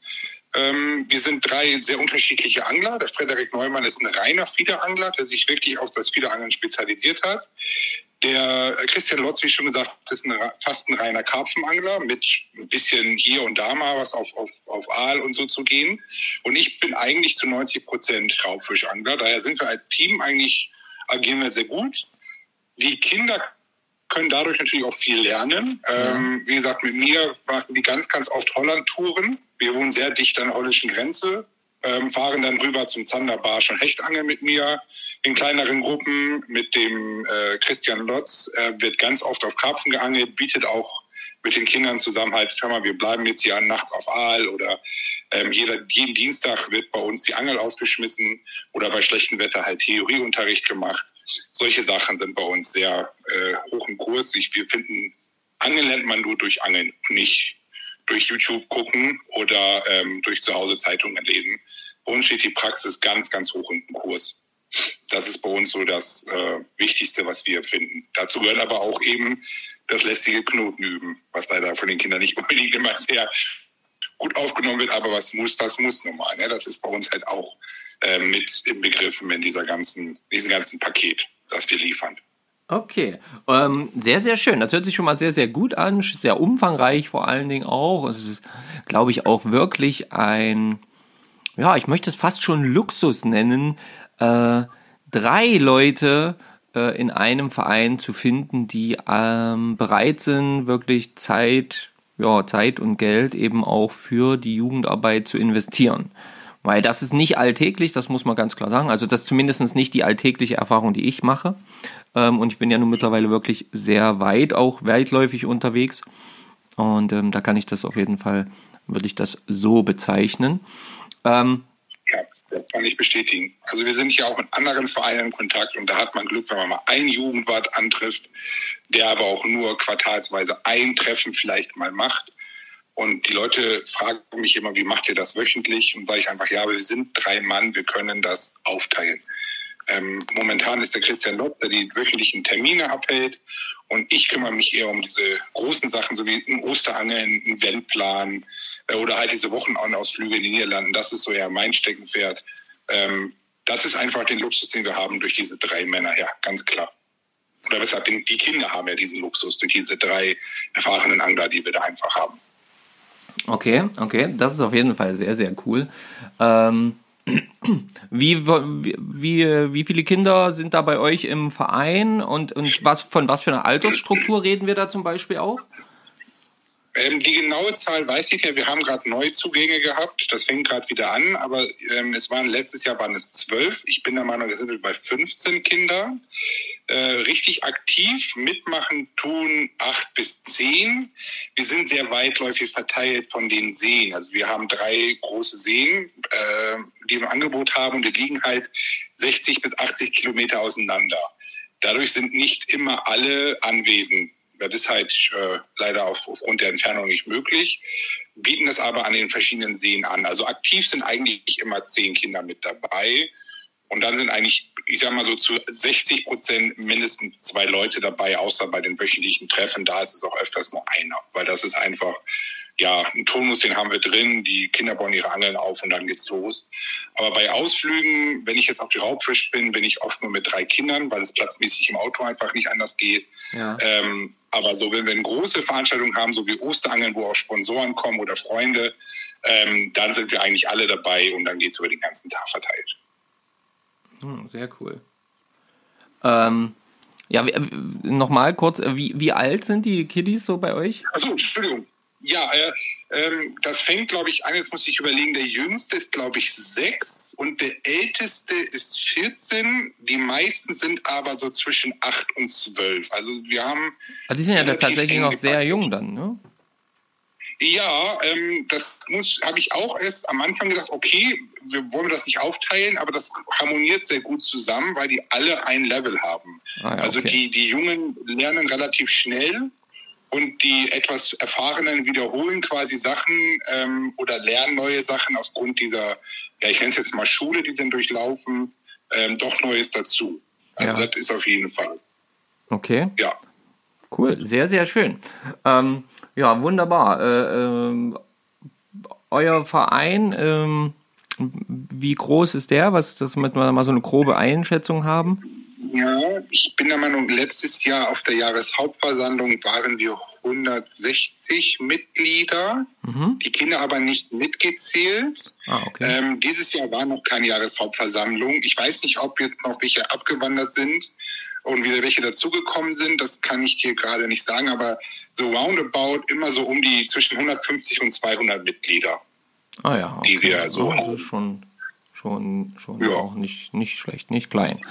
Ähm, wir sind drei sehr unterschiedliche Angler. Der Frederik Neumann ist ein reiner Fiederangler, der sich wirklich auf das Fiederangeln spezialisiert hat. Der Christian Lotz, wie schon gesagt, ist ein, fast ein reiner Karpfenangler mit ein bisschen hier und da mal was auf, auf, auf Aal und so zu gehen. Und ich bin eigentlich zu 90 Prozent Raubfischangler. Daher sind wir als Team eigentlich, agieren wir sehr gut. Die Kinder können dadurch natürlich auch viel lernen. Ähm, wie gesagt, mit mir machen die ganz, ganz oft Holland-Touren. Wir wohnen sehr dicht an der holländischen Grenze ähm, fahren dann rüber zum Zanderbarsch und Hechtangeln mit mir in kleineren Gruppen. Mit dem äh, Christian Lotz äh, wird ganz oft auf Karpfen geangelt, bietet auch mit den Kindern zusammen halt, schau mal, wir bleiben jetzt hier nachts auf Aal oder ähm, jeder, jeden Dienstag wird bei uns die Angel ausgeschmissen oder bei schlechtem Wetter halt Theorieunterricht gemacht. Solche Sachen sind bei uns sehr äh, hoch im Kurs. Ich, wir finden, Angeln lernt man nur durch Angeln und nicht durch YouTube gucken oder ähm, durch zu Hause Zeitungen lesen. Bei uns steht die Praxis ganz, ganz hoch im Kurs. Das ist bei uns so das äh, Wichtigste, was wir finden. Dazu gehört aber auch eben das lästige Knoten üben, was leider von den Kindern nicht unbedingt immer sehr gut aufgenommen wird, aber was muss, das muss normal. Ne? Das ist bei uns halt auch äh, mit im Begriffen in dieser ganzen, diesem ganzen Paket, das wir liefern. Okay, ähm, sehr, sehr schön. Das hört sich schon mal sehr, sehr gut an, sehr umfangreich vor allen Dingen auch. Es ist, glaube ich, auch wirklich ein, ja, ich möchte es fast schon Luxus nennen, äh, drei Leute äh, in einem Verein zu finden, die ähm, bereit sind, wirklich Zeit, ja, Zeit und Geld eben auch für die Jugendarbeit zu investieren. Weil das ist nicht alltäglich, das muss man ganz klar sagen. Also das ist zumindest nicht die alltägliche Erfahrung, die ich mache. Ähm, und ich bin ja nun mittlerweile wirklich sehr weit, auch weitläufig unterwegs. Und ähm, da kann ich das auf jeden Fall, würde ich das so bezeichnen. Ähm, ja, das kann ich bestätigen. Also wir sind ja auch mit anderen Vereinen in Kontakt und da hat man Glück, wenn man mal einen Jugendwart antrifft, der aber auch nur quartalsweise ein Treffen vielleicht mal macht und die Leute fragen mich immer, wie macht ihr das wöchentlich? Und sage ich einfach, ja, wir sind drei Mann, wir können das aufteilen. Ähm, momentan ist der Christian Lotz, der die wöchentlichen Termine abhält. Und ich kümmere mich eher um diese großen Sachen, so wie ein Osterangeln, ein Wendplan äh, oder halt diese Wochenausflüge in die Niederlanden. Das ist so eher mein Steckenpferd. Ähm, das ist einfach den Luxus, den wir haben durch diese drei Männer, ja, ganz klar. Oder besser, die Kinder haben ja diesen Luxus durch diese drei erfahrenen Angler, die wir da einfach haben. Okay, okay, das ist auf jeden Fall sehr, sehr cool. Ähm, wie, wie, wie viele Kinder sind da bei euch im Verein und, und was, von was für einer Altersstruktur reden wir da zum Beispiel auch? Ähm, die genaue Zahl weiß ich ja. Wir haben gerade Neuzugänge gehabt. Das fängt gerade wieder an. Aber ähm, es waren letztes Jahr waren es zwölf. Ich bin der Meinung, wir sind bei 15 Kindern. Äh, richtig aktiv mitmachen tun acht bis zehn. Wir sind sehr weitläufig verteilt von den Seen. Also wir haben drei große Seen, äh, die wir im Angebot haben und die liegen halt 60 bis 80 Kilometer auseinander. Dadurch sind nicht immer alle anwesend das ist halt äh, leider auf, aufgrund der Entfernung nicht möglich, bieten es aber an den verschiedenen Seen an. Also aktiv sind eigentlich immer zehn Kinder mit dabei. Und dann sind eigentlich, ich sag mal so zu 60 Prozent mindestens zwei Leute dabei, außer bei den wöchentlichen Treffen. Da ist es auch öfters nur einer, weil das ist einfach ja, ein Tonus, den haben wir drin, die Kinder bauen ihre Angeln auf und dann geht's los. Aber bei Ausflügen, wenn ich jetzt auf die Raubfisch bin, bin ich oft nur mit drei Kindern, weil es platzmäßig im Auto einfach nicht anders geht. Ja. Ähm, aber so, wenn wir eine große Veranstaltung haben, so wie Osterangeln, wo auch Sponsoren kommen oder Freunde, ähm, dann sind wir eigentlich alle dabei und dann geht's über den ganzen Tag verteilt. Hm, sehr cool. Ähm, ja, nochmal kurz, wie, wie alt sind die Kiddies so bei euch? Achso, Entschuldigung. Ja, äh, ähm, das fängt, glaube ich, an. Jetzt muss ich überlegen, der jüngste ist, glaube ich, sechs und der älteste ist 14. Die meisten sind aber so zwischen acht und zwölf. Also wir haben. Also die sind ja tatsächlich noch sehr jung dann, ne? Ja, ähm, das muss habe ich auch erst am Anfang gedacht, okay, wir wollen das nicht aufteilen, aber das harmoniert sehr gut zusammen, weil die alle ein Level haben. Ah, ja, also okay. die, die Jungen lernen relativ schnell und die etwas Erfahrenen wiederholen quasi Sachen ähm, oder lernen neue Sachen aufgrund dieser, ja, ich nenne es jetzt mal Schule, die sind durchlaufen. ähm, doch Neues dazu. Also Ja. das ist auf jeden Fall. Okay. Ja. Cool, sehr, sehr schön. Ähm, ja, wunderbar. Äh, ähm, euer Verein, ähm, wie groß ist der? Was, damit wir mal so eine grobe Einschätzung haben? Ja, ich bin der Meinung, letztes Jahr auf der Jahreshauptversammlung waren wir 160 Mitglieder, die Kinder aber nicht mitgezählt. Ah, okay. Ähm, dieses Jahr war noch keine Jahreshauptversammlung. Ich weiß nicht, ob jetzt noch welche abgewandert sind und wieder welche dazugekommen sind. Das kann ich dir gerade nicht sagen, aber so roundabout immer so um die zwischen 150 und 200 Mitglieder. Ah ja, die wir so also haben. schon, schon, schon Ja. auch nicht, nicht schlecht, nicht klein.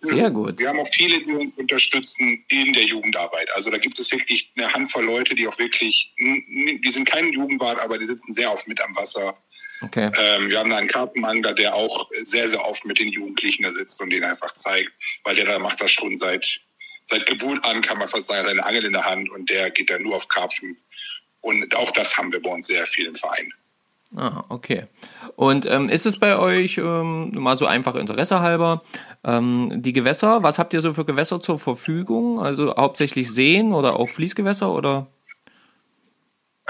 Sehr gut. Wir haben auch viele, die uns unterstützen in der Jugendarbeit. Also da gibt es wirklich eine Handvoll Leute, die auch wirklich, die sind kein Jugendwart, aber die sitzen sehr oft mit am Wasser. Okay. Ähm, wir haben da einen Kartenangler, der auch sehr, sehr oft mit den Jugendlichen da sitzt und denen einfach zeigt, weil der da macht das schon seit, seit Geburt an, kann man fast sagen, seine Angel in der Hand und der geht dann nur auf Karpfen. Und auch das haben wir bei uns sehr viel im Verein. Ah, okay. Und ähm, ist es bei euch ähm, mal so einfach Interesse halber ähm, die Gewässer? Was habt ihr so für Gewässer zur Verfügung? Also hauptsächlich Seen oder auch Fließgewässer oder?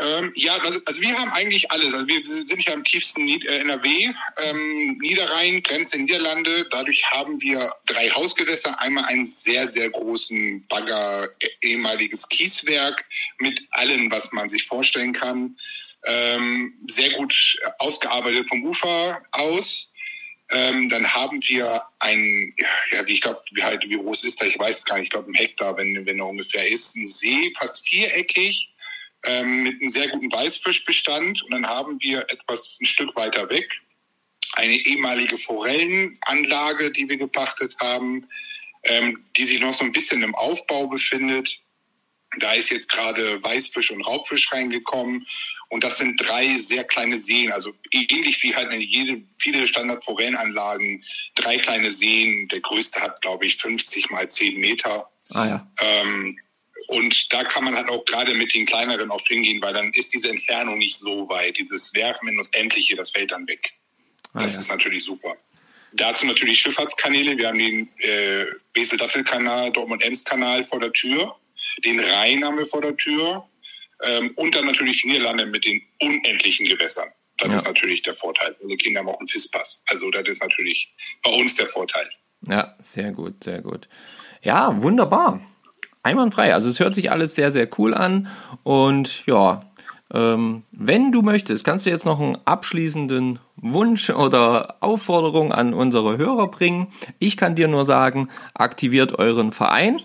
Ähm, ja, also wir haben eigentlich alles. Also wir sind ja im tiefsten Nied äh, NRW, ähm, Niederrhein, Grenze Niederlande. Dadurch haben wir drei Hausgewässer. Einmal einen sehr, sehr großen Bagger, ehemaliges Kieswerk mit allem, was man sich vorstellen kann. Ähm, sehr gut ausgearbeitet vom Ufer aus. Ähm, dann haben wir ein, ja, wie ich glaube, wie halt, wie groß ist der? Ich weiß es gar nicht. Ich glaube, ein Hektar, wenn, wenn er ungefähr ist. Ein See, fast viereckig ähm, mit einem sehr guten Weißfischbestand. Und dann haben wir etwas ein Stück weiter weg eine ehemalige Forellenanlage, die wir gepachtet haben, ähm, die sich noch so ein bisschen im Aufbau befindet. Da ist jetzt gerade Weißfisch und Raubfisch reingekommen. Und das sind drei sehr kleine Seen, also ähnlich wie halt in jede, viele Standardforellenanlagen, drei kleine Seen. Der größte hat, glaube ich, 50 mal 10 Meter. Ah ja. Ähm, und da kann man halt auch gerade mit den kleineren oft hingehen, weil dann ist diese Entfernung nicht so weit. Dieses Werfen in das Endliche, das fällt dann weg. Ah, Das ja. ist natürlich super. Dazu natürlich Schifffahrtskanäle. Wir haben den äh, Wesel-Dattel-Kanal, Dortmund-Ems-Kanal vor der Tür. Den Rhein haben wir vor der Tür. Ähm, und dann natürlich die Niederlande mit den unendlichen Gewässern. Das Ja. ist natürlich der Vorteil. Unsere Kinder haben auch einen FIS-Pass. Also das ist natürlich bei uns der Vorteil. Ja, sehr gut, sehr gut. Ja, wunderbar. Einwandfrei. Also es hört sich alles sehr, sehr cool an. Und ja, ähm, wenn du möchtest, kannst du jetzt noch einen abschließenden Wunsch oder Aufforderung an unsere Hörer bringen. Ich kann dir nur sagen, aktiviert euren Verein,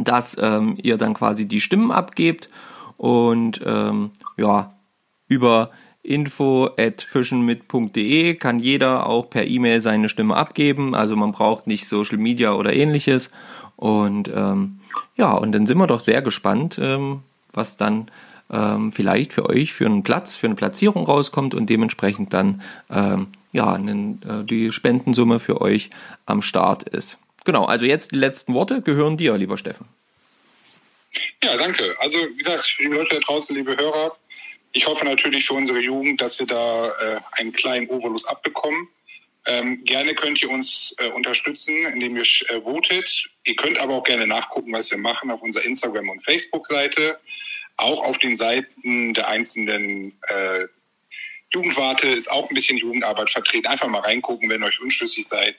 dass ähm, ihr dann quasi die Stimmen abgebt und ähm, ja, über info@fischenmit.de kann jeder auch per E-Mail seine Stimme abgeben. Also man braucht nicht Social Media oder ähnliches. Und ähm, ja, und dann sind wir doch sehr gespannt, ähm, was dann ähm, vielleicht für euch für einen Platz, für eine Platzierung rauskommt und dementsprechend dann ähm, ja einen, äh, die Spendensumme für euch am Start ist. Genau, also jetzt die letzten Worte gehören dir, lieber Steffen. Ja, danke. Also wie gesagt, liebe Leute da draußen, liebe Hörer, ich hoffe natürlich für unsere Jugend, dass wir da äh, einen kleinen Ovolus abbekommen. Ähm, gerne könnt ihr uns äh, unterstützen, indem ihr äh, votet. Ihr könnt aber auch gerne nachgucken, was wir machen auf unserer Instagram- und Facebook-Seite. Auch auf den Seiten der einzelnen äh, Jugendwarte ist auch ein bisschen Jugendarbeit vertreten. Einfach mal reingucken, wenn ihr euch unschlüssig seid.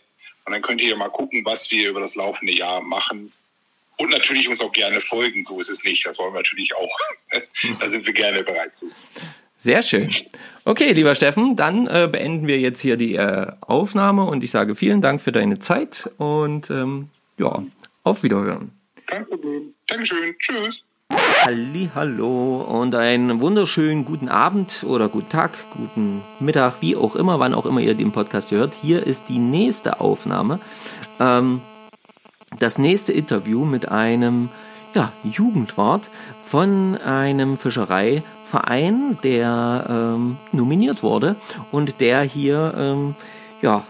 Und dann könnt ihr mal gucken, was wir über das laufende Jahr machen. Und natürlich uns auch gerne folgen, so ist es nicht. Das wollen wir natürlich auch. da sind wir gerne bereit zu. Sehr schön. Okay, lieber Steffen, dann äh, beenden wir jetzt hier die äh, Aufnahme und ich sage vielen Dank für deine Zeit und ähm, ja, auf Wiederhören. Kein Problem. Dankeschön. Tschüss. Hallo und einen wunderschönen guten Abend oder guten Tag, guten Mittag, wie auch immer, wann auch immer ihr den Podcast hört. Hier ist die nächste Aufnahme. Ähm, das nächste Interview mit einem ja, Jugendwart von einem Fischereiverein, der ähm, nominiert wurde und der hier ähm, ja,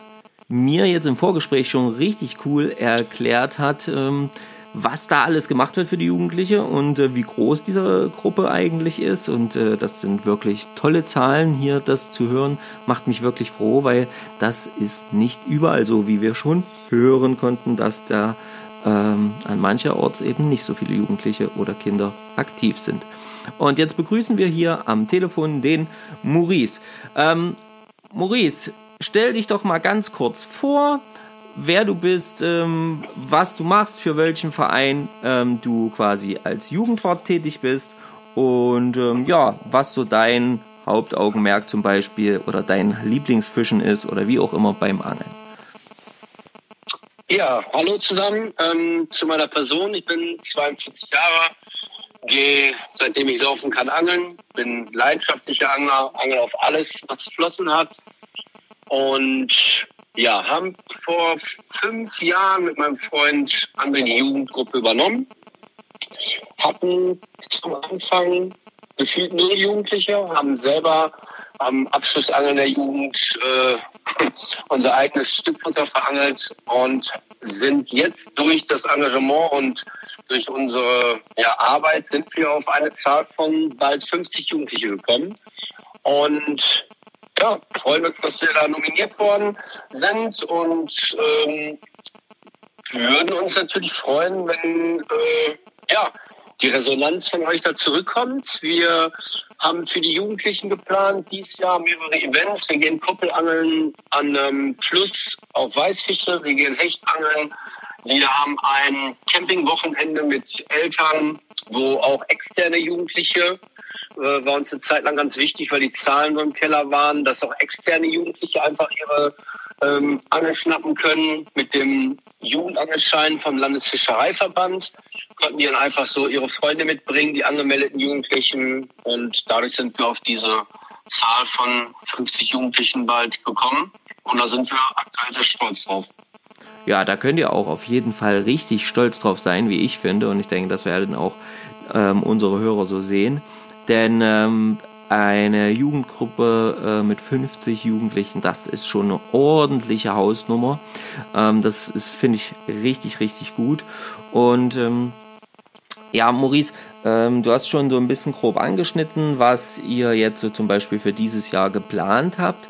mir jetzt im Vorgespräch schon richtig cool erklärt hat, ähm, was da alles gemacht wird für die Jugendliche und äh, wie groß diese Gruppe eigentlich ist. Und äh, das sind wirklich tolle Zahlen hier, das zu hören, macht mich wirklich froh, weil das ist nicht überall so, wie wir schon hören konnten, dass da ähm, an mancherorts eben nicht so viele Jugendliche oder Kinder aktiv sind. Und jetzt begrüßen wir hier am Telefon den Maurice. Ähm, Maurice, stell dich doch mal ganz kurz vor wer du bist, ähm, was du machst, für welchen Verein ähm, du quasi als Jugendwart tätig bist und ähm, ja, was so dein Hauptaugenmerk zum Beispiel oder dein Lieblingsfischen ist oder wie auch immer beim Angeln. Ja, hallo zusammen ähm, zu meiner Person. Ich bin 42 Jahre, gehe seitdem ich laufen kann angeln, bin leidenschaftlicher Angler, angel auf alles, was Flossen hat und ja, haben vor fünf Jahren mit meinem Freund eine Jugendgruppe übernommen. Hatten zum Anfang gefühlt null Jugendliche, haben selber am Abschlussangeln der Jugend äh, unser eigenes Stückfutter verangelt und sind jetzt durch das Engagement und durch unsere ja, Arbeit sind wir auf eine Zahl von bald 50 Jugendliche gekommen. Und ja, freuen uns, dass wir da nominiert worden sind und ähm, würden uns natürlich freuen, wenn äh, ja, die Resonanz von euch da zurückkommt. Wir haben für die Jugendlichen geplant, dieses Jahr mehrere Events. Wir gehen Koppelangeln an einem Fluss auf Weißfische, wir gehen Hechtangeln. Wir haben ein Campingwochenende mit Eltern, wo auch externe Jugendliche äh, war uns eine Zeit lang ganz wichtig, weil die Zahlen so im Keller waren, dass auch externe Jugendliche einfach ihre ähm, Angel schnappen können. Mit dem Jugendangelschein vom Landesfischereiverband konnten die dann einfach so ihre Freunde mitbringen, die angemeldeten Jugendlichen. Und dadurch sind wir auf diese Zahl von 50 Jugendlichen bald gekommen. Und da sind wir aktuell sehr stolz drauf. Ja, da könnt ihr auch auf jeden Fall richtig stolz drauf sein, wie ich finde. Und ich denke, das werden auch ähm, unsere Hörer so sehen. Denn ähm, eine Jugendgruppe äh, mit 50 Jugendlichen, das ist schon eine ordentliche Hausnummer. Ähm, das ist, finde ich, richtig, richtig gut. Und ähm, ja, Maurice, ähm, du hast schon so ein bisschen grob angeschnitten, was ihr jetzt so zum Beispiel für dieses Jahr geplant habt.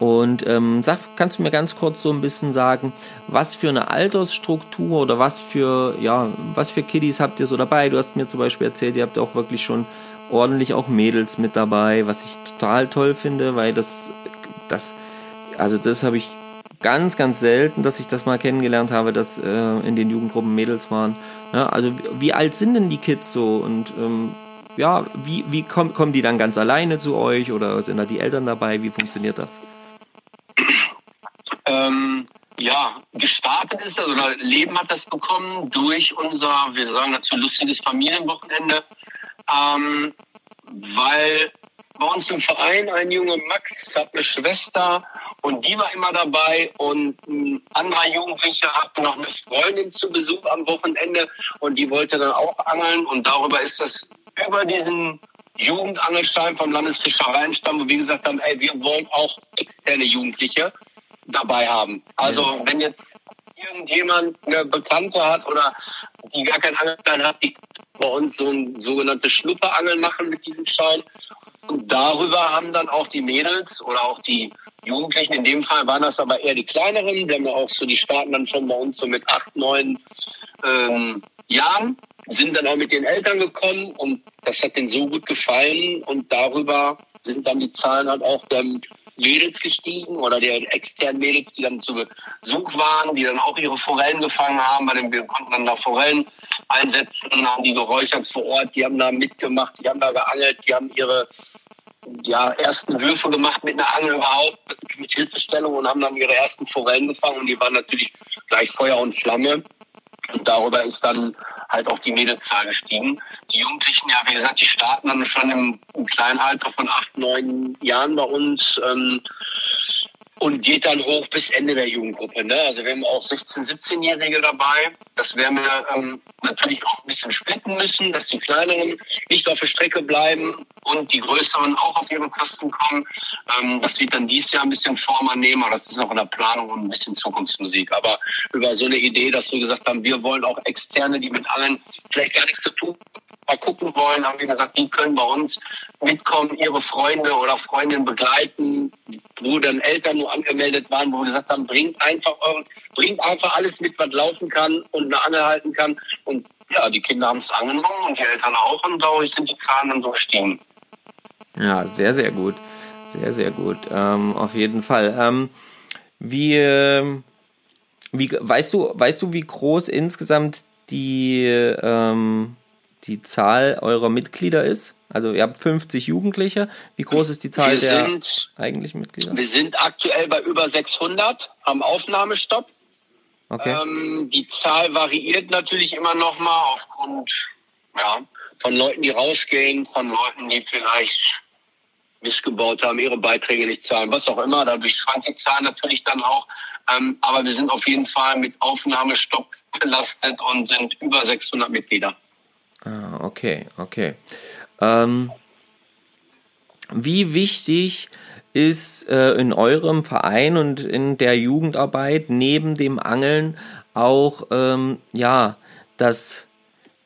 Und ähm, sag, kannst du mir ganz kurz so ein bisschen sagen, was für eine Altersstruktur oder was für, ja, was für Kiddies habt ihr so dabei? Du hast mir zum Beispiel erzählt, ihr habt auch wirklich schon ordentlich auch Mädels mit dabei, was ich total toll finde, weil das, das, also das habe ich ganz, ganz selten, dass ich das mal kennengelernt habe, dass äh, in den Jugendgruppen Mädels waren. Ja, also wie alt sind denn die Kids so und ähm, ja, wie, wie komm, kommen die dann ganz alleine zu euch oder sind da die Eltern dabei? Wie funktioniert das? Ähm, ja, gestartet ist, also Leben hat das bekommen durch unser, wir sagen dazu, lustiges Familienwochenende. Ähm, weil bei uns im Verein ein Junge Max hat eine Schwester und die war immer dabei und ein anderer Jugendlicher hatte noch eine Freundin zu Besuch am Wochenende und die wollte dann auch angeln und darüber ist das über diesen Jugendangelstein vom Landesfischereienstamm, wo wir gesagt haben, ey, wir wollen auch externe Jugendliche dabei haben. Also wenn jetzt irgendjemand eine Bekannte hat oder die gar keinen Angelschein hat, die bei uns so ein sogenanntes Schnupperangeln machen mit diesem Schein. Und darüber haben dann auch die Mädels oder auch die Jugendlichen, in dem Fall waren das aber eher die kleineren, wir haben ja auch so, die starten dann schon bei uns so mit acht, neun ähm, Jahren, sind dann auch mit den Eltern gekommen und das hat denen so gut gefallen und darüber sind dann die Zahlen halt auch dann Mädels gestiegen oder der externen Mädels, die dann zu Besuch waren, die dann auch ihre Forellen gefangen haben. Dem wir konnten dann da Forellen einsetzen, haben die geräuchert vor Ort, die haben da mitgemacht, die haben da geangelt, die haben ihre ja, ersten Würfe gemacht mit einer Angel überhaupt, mit Hilfestellung und haben dann ihre ersten Forellen gefangen und die waren natürlich gleich Feuer und Flamme. Und darüber ist dann halt auch die Mädelszahl gestiegen. Die Jugendlichen, ja, wie gesagt, die starten dann schon im, im kleinen von acht, neun Jahren bei uns. Ähm, und geht dann hoch bis Ende der Jugendgruppe. Ne? Also wir haben auch 16-, 17-Jährige dabei. Das werden wir ähm, natürlich auch ein bisschen splitten müssen, dass die Kleineren nicht auf der Strecke bleiben und die Größeren auch auf ihre Kosten kommen. Ähm, das wird dann dieses Jahr ein bisschen Form annehmen, aber das ist noch in der Planung und ein bisschen Zukunftsmusik. Aber über so eine Idee, dass wir gesagt haben, wir wollen auch Externe, die mit allen vielleicht gar nichts zu tun mal gucken wollen, haben wir gesagt, die können bei uns mitkommen, ihre Freunde oder Freundinnen begleiten, wo dann Eltern nur angemeldet waren, wo wir gesagt haben, bringt einfach euren, bringt einfach alles mit, was laufen kann und eine Angel halten kann. Und ja, die Kinder haben es angenommen und die Eltern auch und dadurch sind die Zahlen dann so gestiegen. Ja, sehr, sehr gut. Sehr, sehr gut. Ähm, auf jeden Fall. Ähm, wie, ähm, wie, weißt du, weißt du, wie groß insgesamt die, ähm, die Zahl eurer Mitglieder ist? Also ihr habt 50 Jugendliche. Wie groß ist die Zahl Wir der sind- eigentlichen Mitglieder? Wir sind aktuell bei über 600 am Aufnahmestopp. Okay. Ähm, die Zahl variiert natürlich immer noch mal aufgrund ja, von Leuten, die rausgehen, von Leuten, die vielleicht missgebaut haben, ihre Beiträge nicht zahlen, was auch immer. Dadurch schwankt die Zahl natürlich dann auch. Ähm, aber wir sind auf jeden Fall mit Aufnahmestopp belastet und sind über 600 Mitglieder. Ah, okay, okay. Ähm, wie wichtig ist äh, in eurem Verein und in der Jugendarbeit neben dem Angeln auch ähm, ja das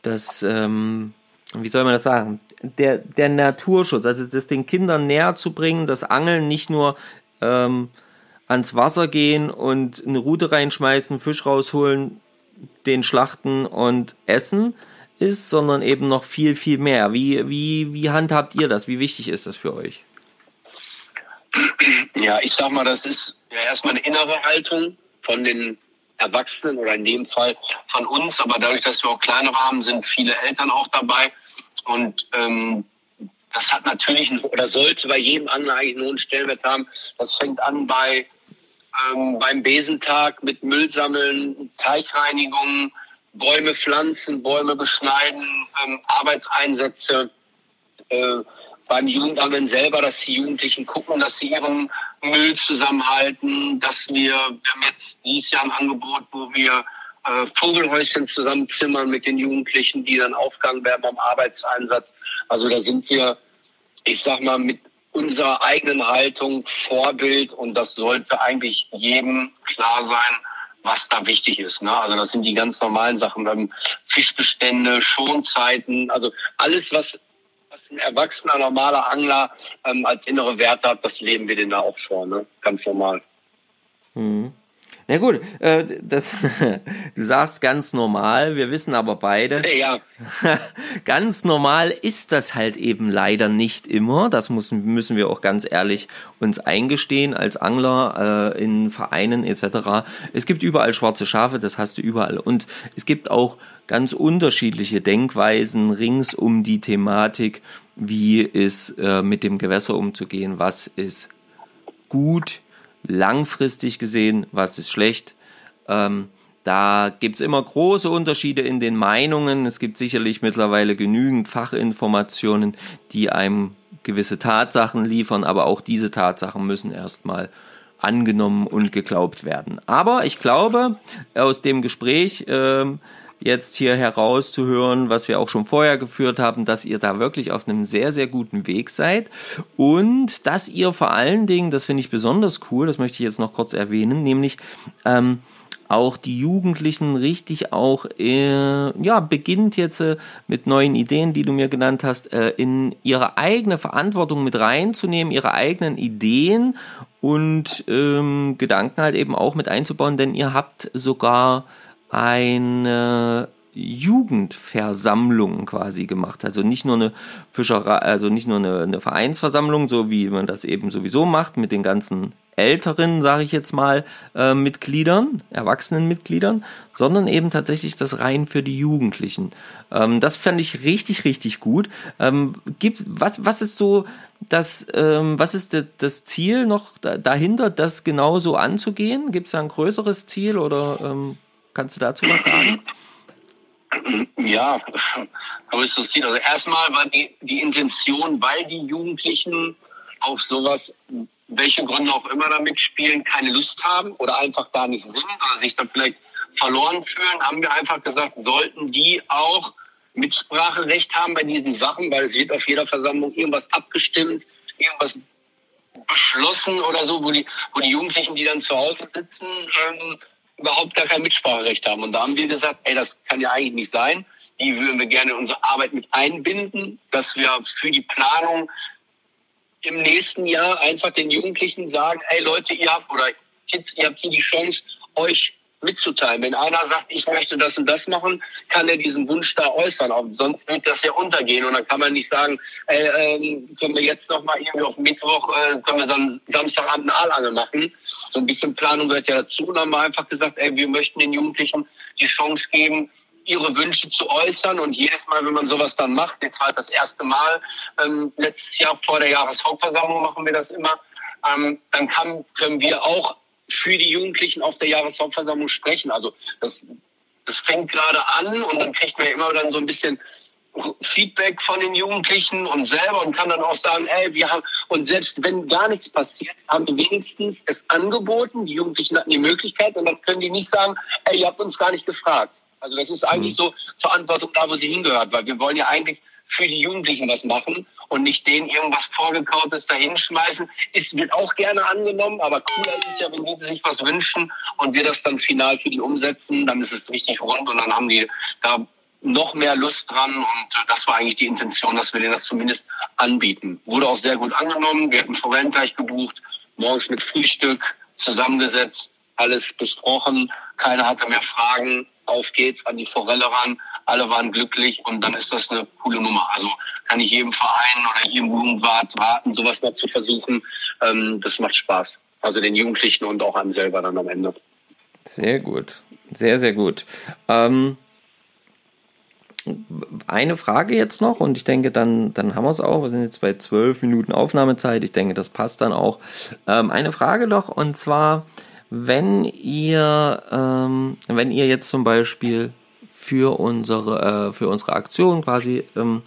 das ähm, wie soll man das sagen der der Naturschutz also das den Kindern näher zu bringen das Angeln nicht nur ähm, ans Wasser gehen und eine Rute reinschmeißen Fisch rausholen den schlachten und essen ist, sondern eben noch viel, viel mehr. Wie, wie, wie handhabt ihr das? Wie wichtig ist das für euch? Ja, ich sag mal, das ist ja erstmal eine innere Haltung von den Erwachsenen oder in dem Fall von uns. Aber dadurch, dass wir auch kleinere haben, sind viele Eltern auch dabei. Und ähm, das hat natürlich einen- oder sollte bei jedem Angler eigentlich einen hohen Stellenwert haben. Das fängt an bei ähm, beim Besentag mit Müll sammeln, Teichreinigung, Bäume pflanzen, Bäume beschneiden, ähm, Arbeitseinsätze äh, beim Jugendangeln selber, dass die Jugendlichen gucken, dass sie ihren Müll zusammenhalten, dass wir, wir haben jetzt dieses Jahr ein Angebot, wo wir äh, Vogelhäuschen zusammenzimmern mit den Jugendlichen, die dann aufgegangen werden beim Arbeitseinsatz. Also da sind wir, ich sag mal, mit unserer eigenen Haltung Vorbild und das sollte eigentlich jedem klar sein, was da wichtig ist. Ne? Also das sind die ganz normalen Sachen, Fischbestände, Schonzeiten, also alles, was, was ein erwachsener, normaler Angler ähm, als innere Werte hat, das leben wir denen da auch vor, ne? ganz normal. Na gut, äh, das, du sagst ganz normal, wir wissen aber beide, Ja, ganz normal ist das halt eben leider nicht immer. Das müssen, müssen wir auch ganz ehrlich uns eingestehen als Angler äh, in Vereinen etc. Es gibt überall schwarze Schafe, das hast du überall. Und es gibt auch ganz unterschiedliche Denkweisen rings um die Thematik, wie ist äh, mit dem Gewässer umzugehen, was ist gut, langfristig gesehen, was ist schlecht. Ähm, da gibt's immer große Unterschiede in den Meinungen. Es gibt sicherlich mittlerweile genügend Fachinformationen, die einem gewisse Tatsachen liefern, aber auch diese Tatsachen müssen erstmal angenommen und geglaubt werden. Aber ich glaube, aus dem Gespräch ähm, jetzt hier herauszuhören, was wir auch schon vorher geführt haben, dass ihr da wirklich auf einem sehr, sehr guten Weg seid. Und dass ihr vor allen Dingen, das finde ich besonders cool, das möchte ich jetzt noch kurz erwähnen, nämlich ähm, auch die Jugendlichen richtig auch, äh, ja, beginnt jetzt äh, mit neuen Ideen, die du mir genannt hast, äh, in ihre eigene Verantwortung mit reinzunehmen, ihre eigenen Ideen und ähm, Gedanken halt eben auch mit einzubauen, denn ihr habt sogar eine Jugendversammlung quasi gemacht. Also nicht nur eine Fischerei, also nicht nur eine, eine Vereinsversammlung, so wie man das eben sowieso macht mit den ganzen älteren, sage ich jetzt mal, äh, Mitgliedern, erwachsenen Mitgliedern, sondern eben tatsächlich das rein für die Jugendlichen. Ähm, das fand ich richtig, richtig gut. Ähm, gibt, was, was ist so das, ähm, was ist de, das Ziel noch da, dahinter, das genauso anzugehen? Gibt es da ein größeres Ziel oder ähm, kannst du dazu was sagen? Ja, aber ist das Ziel. Also erstmal war die, die Intention, weil die Jugendlichen auf sowas welche Gründe auch immer da mitspielen, keine Lust haben oder einfach da nicht sind oder sich dann vielleicht verloren fühlen, haben wir einfach gesagt, sollten die auch Mitspracherecht haben bei diesen Sachen, weil es wird auf jeder Versammlung irgendwas abgestimmt, irgendwas beschlossen oder so, wo die, wo die Jugendlichen, die dann zu Hause sitzen, ähm, überhaupt gar kein Mitspracherecht haben. Und da haben wir gesagt, ey, das kann ja eigentlich nicht sein. Die würden wir gerne in unsere Arbeit mit einbinden, dass wir für die Planung im nächsten Jahr einfach den Jugendlichen sagen, ey Leute, ihr habt oder Kids, ihr habt hier die Chance, euch mitzuteilen. Wenn einer sagt, ich möchte das und das machen, kann er diesen Wunsch da äußern. Auch sonst wird das ja untergehen und dann kann man nicht sagen, äh, äh, können wir jetzt noch mal irgendwie auf Mittwoch, äh, können wir dann Samstagabend eine Aalangel machen. So ein bisschen Planung gehört ja dazu. Und dann haben wir einfach gesagt, ey, wir möchten den Jugendlichen die Chance geben, ihre Wünsche zu äußern. Und jedes Mal, wenn man sowas dann macht, jetzt war das erste Mal, ähm, letztes Jahr vor der Jahreshauptversammlung machen wir das immer, ähm, dann kann, können wir auch für die Jugendlichen auf der Jahreshauptversammlung sprechen. Also das, das fängt gerade an und dann kriegt man ja immer dann so ein bisschen Feedback von den Jugendlichen und selber und kann dann auch sagen, ey, wir haben, und selbst wenn gar nichts passiert, haben wir wenigstens es angeboten, die Jugendlichen hatten die Möglichkeit und dann können die nicht sagen, ey, ihr habt uns gar nicht gefragt. Also das ist eigentlich mhm. so Verantwortung da, wo sie hingehört, weil wir wollen ja eigentlich für die Jugendlichen was machen und nicht denen irgendwas vorgekautes dahinschmeißen. Ist, wird auch gerne angenommen, aber cooler ist es ja, wenn die sich was wünschen und wir das dann final für die umsetzen, dann ist es richtig rund und dann haben die da noch mehr Lust dran und äh, das war eigentlich die Intention, dass wir denen das zumindest anbieten. Wurde auch sehr gut angenommen. Wir hatten Forellen gleich gebucht, morgens mit Frühstück zusammengesetzt, alles besprochen. Keiner hatte mehr Fragen. Auf geht's an die Forelle ran alle waren glücklich und dann ist das eine coole Nummer. Also kann ich jedem Verein oder jedem Jugendwart raten, sowas mal zu versuchen. Ähm, das macht Spaß. Also den Jugendlichen und auch einem selber dann am Ende. Sehr gut. Sehr, sehr gut. Ähm, eine Frage jetzt noch und ich denke, dann, dann haben wir es auch. Wir sind jetzt bei zwölf Minuten Aufnahmezeit. Ich denke, das passt dann auch. Ähm, eine Frage noch und zwar, wenn ihr, ähm, wenn ihr jetzt zum Beispiel für unsere, äh, für unsere Aktion quasi ähm,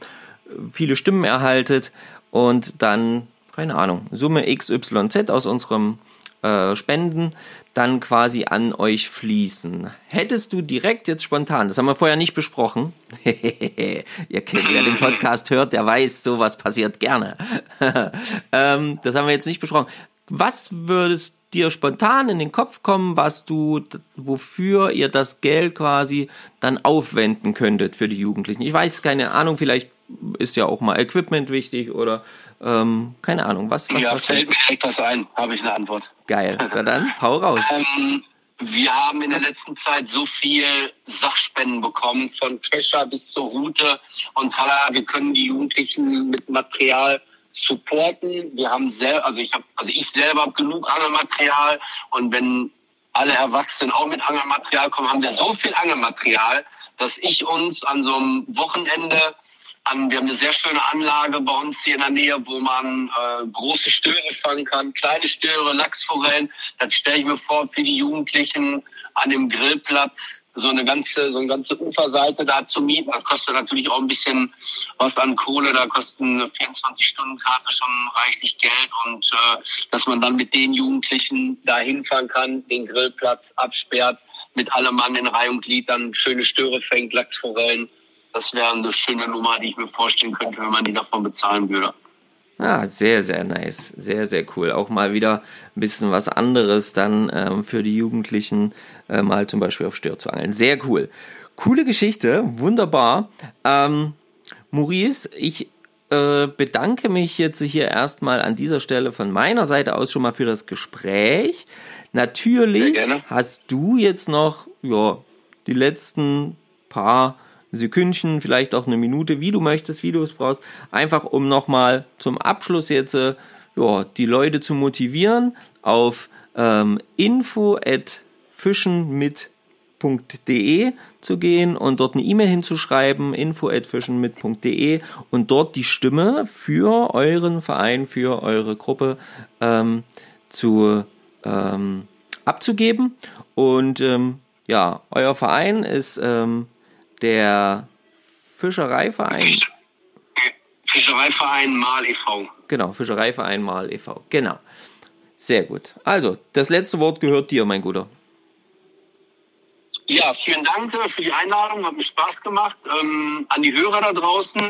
viele Stimmen erhaltet und dann, keine Ahnung, Summe XYZ aus unserem äh, Spenden dann quasi an euch fließen. Hättest du direkt jetzt spontan, das haben wir vorher nicht besprochen, ihr kennt, wer den Podcast hört, der weiß, sowas passiert gerne. ähm, das haben wir jetzt nicht besprochen. Was würdest dir spontan in den Kopf kommen, was du, wofür ihr das Geld quasi dann aufwenden könntet für die Jugendlichen? Ich weiß, keine Ahnung, vielleicht ist ja auch mal Equipment wichtig oder ähm, keine Ahnung, was, was Ja, was fällt mir direkt was ein, habe ich eine Antwort. Geil. Na dann, hau raus. Ähm, wir haben in der letzten Zeit so viel Sachspenden bekommen, von Kescher bis zur Route und Tala. Wir können die Jugendlichen mit Material supporten. Wir haben selber, also ich habe, also ich selber habe genug Angelmaterial und wenn alle Erwachsenen auch mit Angelmaterial kommen, haben wir so viel Angelmaterial, dass ich uns an so einem Wochenende an, wir haben eine sehr schöne Anlage bei uns hier in der Nähe, wo man äh, große Störe fangen kann, kleine Störe, Lachsforellen. Das stelle ich mir vor für die Jugendlichen an dem Grillplatz so eine ganze, so eine ganze Uferseite da zu mieten. Das kostet natürlich auch ein bisschen was an Kohle. Da kostet eine 24-Stunden-Karte schon reichlich Geld und äh, dass man dann mit den Jugendlichen da hinfahren kann, den Grillplatz absperrt, mit allem Mann in Reihe und Glied dann schöne Störe fängt, Lachsforellen. Das wäre eine schöne Nummer, die ich mir vorstellen könnte, wenn man die davon bezahlen würde. Ah, sehr, sehr nice. Sehr, sehr cool. Auch mal wieder ein bisschen was anderes dann ähm, für die Jugendlichen, äh, mal zum Beispiel auf Stör zu angeln. Sehr cool. Coole Geschichte, wunderbar. Ähm, Maurice, ich äh, bedanke mich jetzt hier erstmal an dieser Stelle von meiner Seite aus schon mal für das Gespräch. Natürlich hast du jetzt noch ja, die letzten paar Sekündchen, vielleicht auch eine Minute, wie du möchtest, wie du es brauchst, einfach um nochmal zum Abschluss jetzt äh, ja, die Leute zu motivieren, auf ähm, info at fischenmit.de zu gehen und dort eine E-Mail hinzuschreiben, info at fischenmit.de und dort die Stimme für euren Verein, für eure Gruppe ähm, zu ähm, abzugeben. Und ähm, ja, euer Verein ist ähm, der Fischereiverein. Fischereiverein Mal e.V. Genau, Fischereiverein Mal e.V. Genau. Sehr gut. Also, das letzte Wort gehört dir, mein Guter. Ja, vielen Dank äh, für die Einladung, hat mir Spaß gemacht. Ähm, an die Hörer da draußen,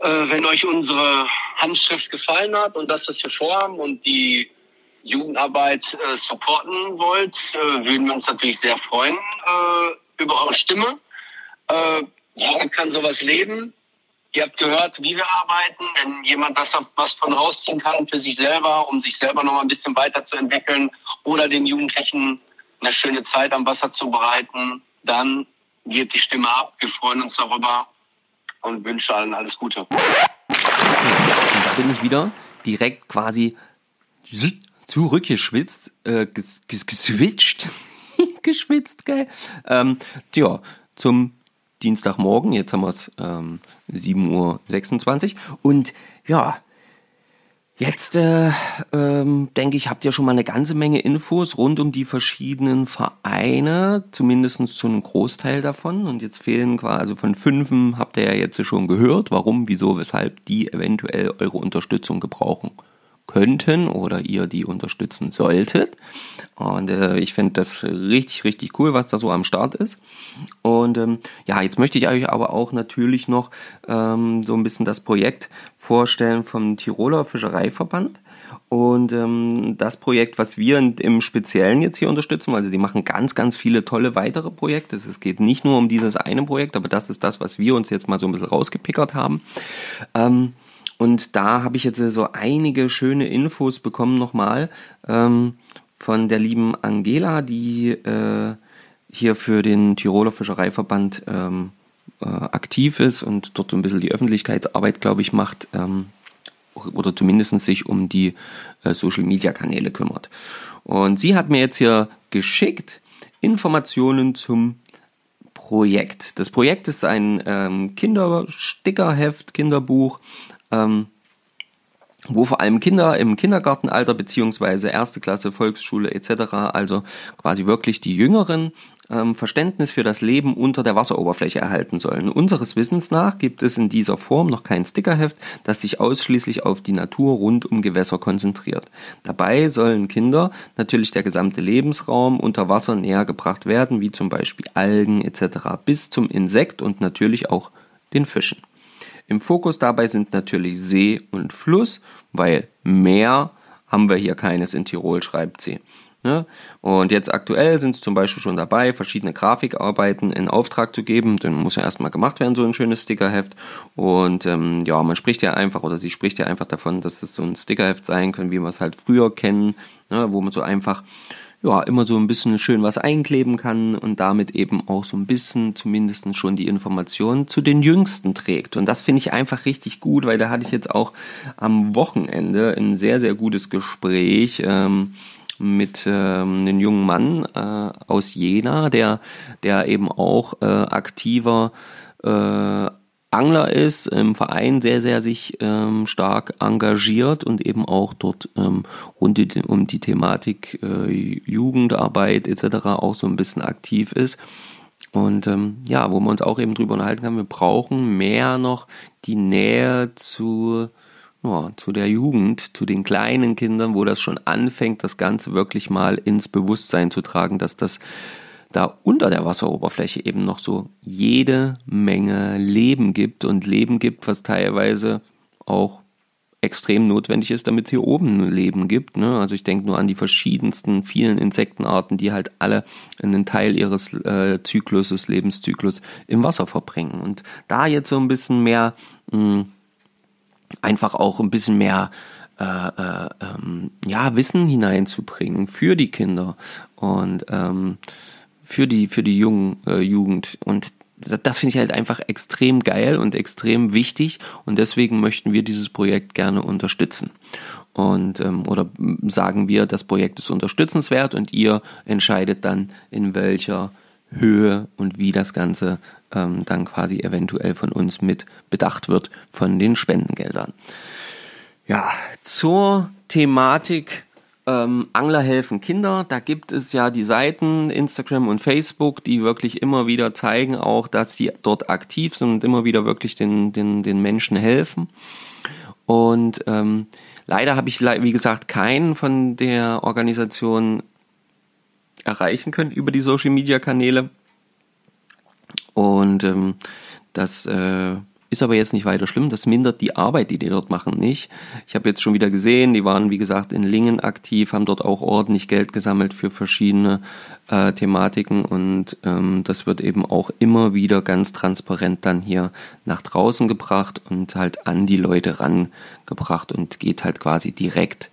äh, wenn euch unsere Handschrift gefallen hat und das, was wir vorhaben und die Jugendarbeit äh, supporten wollt, äh, würden wir uns natürlich sehr freuen äh, über eure Stimme. Äh, jeder kann sowas leben. Ihr habt gehört, wie wir arbeiten. Wenn jemand das was von rausziehen kann für sich selber, um sich selber noch mal ein bisschen weiterzuentwickeln oder den Jugendlichen eine schöne Zeit am Wasser zu bereiten, dann geht die Stimme ab. Wir freuen uns darüber und wünschen allen alles Gute. Und da bin ich wieder direkt quasi zurückgeschwitzt, äh, ges ges geswitcht, geschwitzt, geil. Ähm, tja, zum Dienstagmorgen, jetzt haben wir es ähm, 7.26 Uhr und ja, Jetzt äh, ähm, denke ich, habt ihr schon mal eine ganze Menge Infos rund um die verschiedenen Vereine, zumindest zu einem Großteil davon. Und jetzt fehlen quasi, also von fünfen habt ihr ja jetzt schon gehört, warum, wieso, weshalb die eventuell eure Unterstützung gebrauchen könnten oder ihr die unterstützen solltet. Und äh, ich finde das richtig, richtig cool, was da so am Start ist. Und ähm, ja, jetzt möchte ich euch aber auch natürlich noch ähm, so ein bisschen das Projekt vorstellen vom Tiroler Fischereiverband. Und ähm, das Projekt, was wir im Speziellen jetzt hier unterstützen, also die machen ganz, ganz viele tolle weitere Projekte. Es geht nicht nur um dieses eine Projekt, aber das ist das, was wir uns jetzt mal so ein bisschen rausgepickert haben. Ähm, und da habe ich jetzt so einige schöne Infos bekommen nochmal ähm, von der lieben Angela, die äh, hier für den Tiroler Fischereiverband ähm, äh, aktiv ist und dort ein bisschen die Öffentlichkeitsarbeit, glaube ich, macht ähm, oder zumindest sich um die äh, Social-Media-Kanäle kümmert. Und sie hat mir jetzt hier geschickt Informationen zum Projekt. Das Projekt ist ein ähm, Kinderstickerheft, Kinderbuch, ähm, wo vor allem Kinder im Kindergartenalter beziehungsweise erste Klasse, Volksschule etc., also quasi wirklich die Jüngeren, ähm, Verständnis für das Leben unter der Wasseroberfläche erhalten sollen. Unseres Wissens nach gibt es in dieser Form noch kein Stickerheft, das sich ausschließlich auf die Natur rund um Gewässer konzentriert. Dabei sollen Kinder natürlich der gesamte Lebensraum unter Wasser näher gebracht werden, wie zum Beispiel Algen etc., bis zum Insekt und natürlich auch den Fischen. Im Fokus dabei sind natürlich See und Fluss, weil Meer haben wir hier keines in Tirol, schreibt sie. Ne? Und jetzt aktuell sind sie zum Beispiel schon dabei, verschiedene Grafikarbeiten in Auftrag zu geben. Dann muss ja erstmal gemacht werden, so ein schönes Stickerheft. Und ähm, ja, man spricht ja einfach, oder sie spricht ja einfach davon, dass es so ein Stickerheft sein kann, wie wir es halt früher kennen, ne? wo man so einfach ja, immer so ein bisschen schön was einkleben kann und damit eben auch so ein bisschen zumindest schon die Information zu den Jüngsten trägt. Und das finde ich einfach richtig gut, weil da hatte ich jetzt auch am Wochenende ein sehr, sehr gutes Gespräch ähm, mit ähm, einem jungen Mann äh, aus Jena, der, der eben auch äh, aktiver äh, Angler ist, im Verein sehr, sehr sich ähm, stark engagiert und eben auch dort ähm, rund die, um die Thematik äh, Jugendarbeit etc. auch so ein bisschen aktiv ist. Und ähm, ja, wo wir uns auch eben drüber unterhalten haben, wir brauchen mehr noch die Nähe zu, ja, zu der Jugend, zu den kleinen Kindern, wo das schon anfängt, das Ganze wirklich mal ins Bewusstsein zu tragen, dass das da unter der Wasseroberfläche eben noch so jede Menge Leben gibt und Leben gibt, was teilweise auch extrem notwendig ist, damit es hier oben Leben gibt. Ne? Also ich denke nur an die verschiedensten, vielen Insektenarten, die halt alle einen Teil ihres äh, Zykluses, Lebenszyklus im Wasser verbringen. Und da jetzt so ein bisschen mehr, mh, hm, einfach auch ein bisschen mehr äh, äh, ähm, ja, Wissen hineinzubringen für die Kinder. Und ähm, für die, für die jungen äh, Jugend. Und das finde ich halt einfach extrem geil und extrem wichtig und deswegen möchten wir dieses Projekt gerne unterstützen. Und ähm, oder sagen wir, das Projekt ist unterstützenswert und ihr entscheidet dann, in welcher Höhe und wie das Ganze ähm, dann quasi eventuell von uns mit bedacht wird von den Spendengeldern. Ja, zur Thematik ähm, Angler helfen Kinder. Da gibt es ja die Seiten Instagram und Facebook, die wirklich immer wieder zeigen auch, dass sie dort aktiv sind und immer wieder wirklich den, den, den Menschen helfen. Und ähm, leider habe ich, wie gesagt, keinen von der Organisation erreichen können über die Social Media Kanäle. Und ähm, das äh, ist aber jetzt nicht weiter schlimm. Das mindert die Arbeit, die die dort machen, nicht. Ich habe jetzt schon wieder gesehen, die waren, wie gesagt, in Lingen aktiv, haben dort auch ordentlich Geld gesammelt für verschiedene äh, Thematiken und ähm, das wird eben auch immer wieder ganz transparent dann hier nach draußen gebracht und halt an die Leute rangebracht und geht halt quasi direkt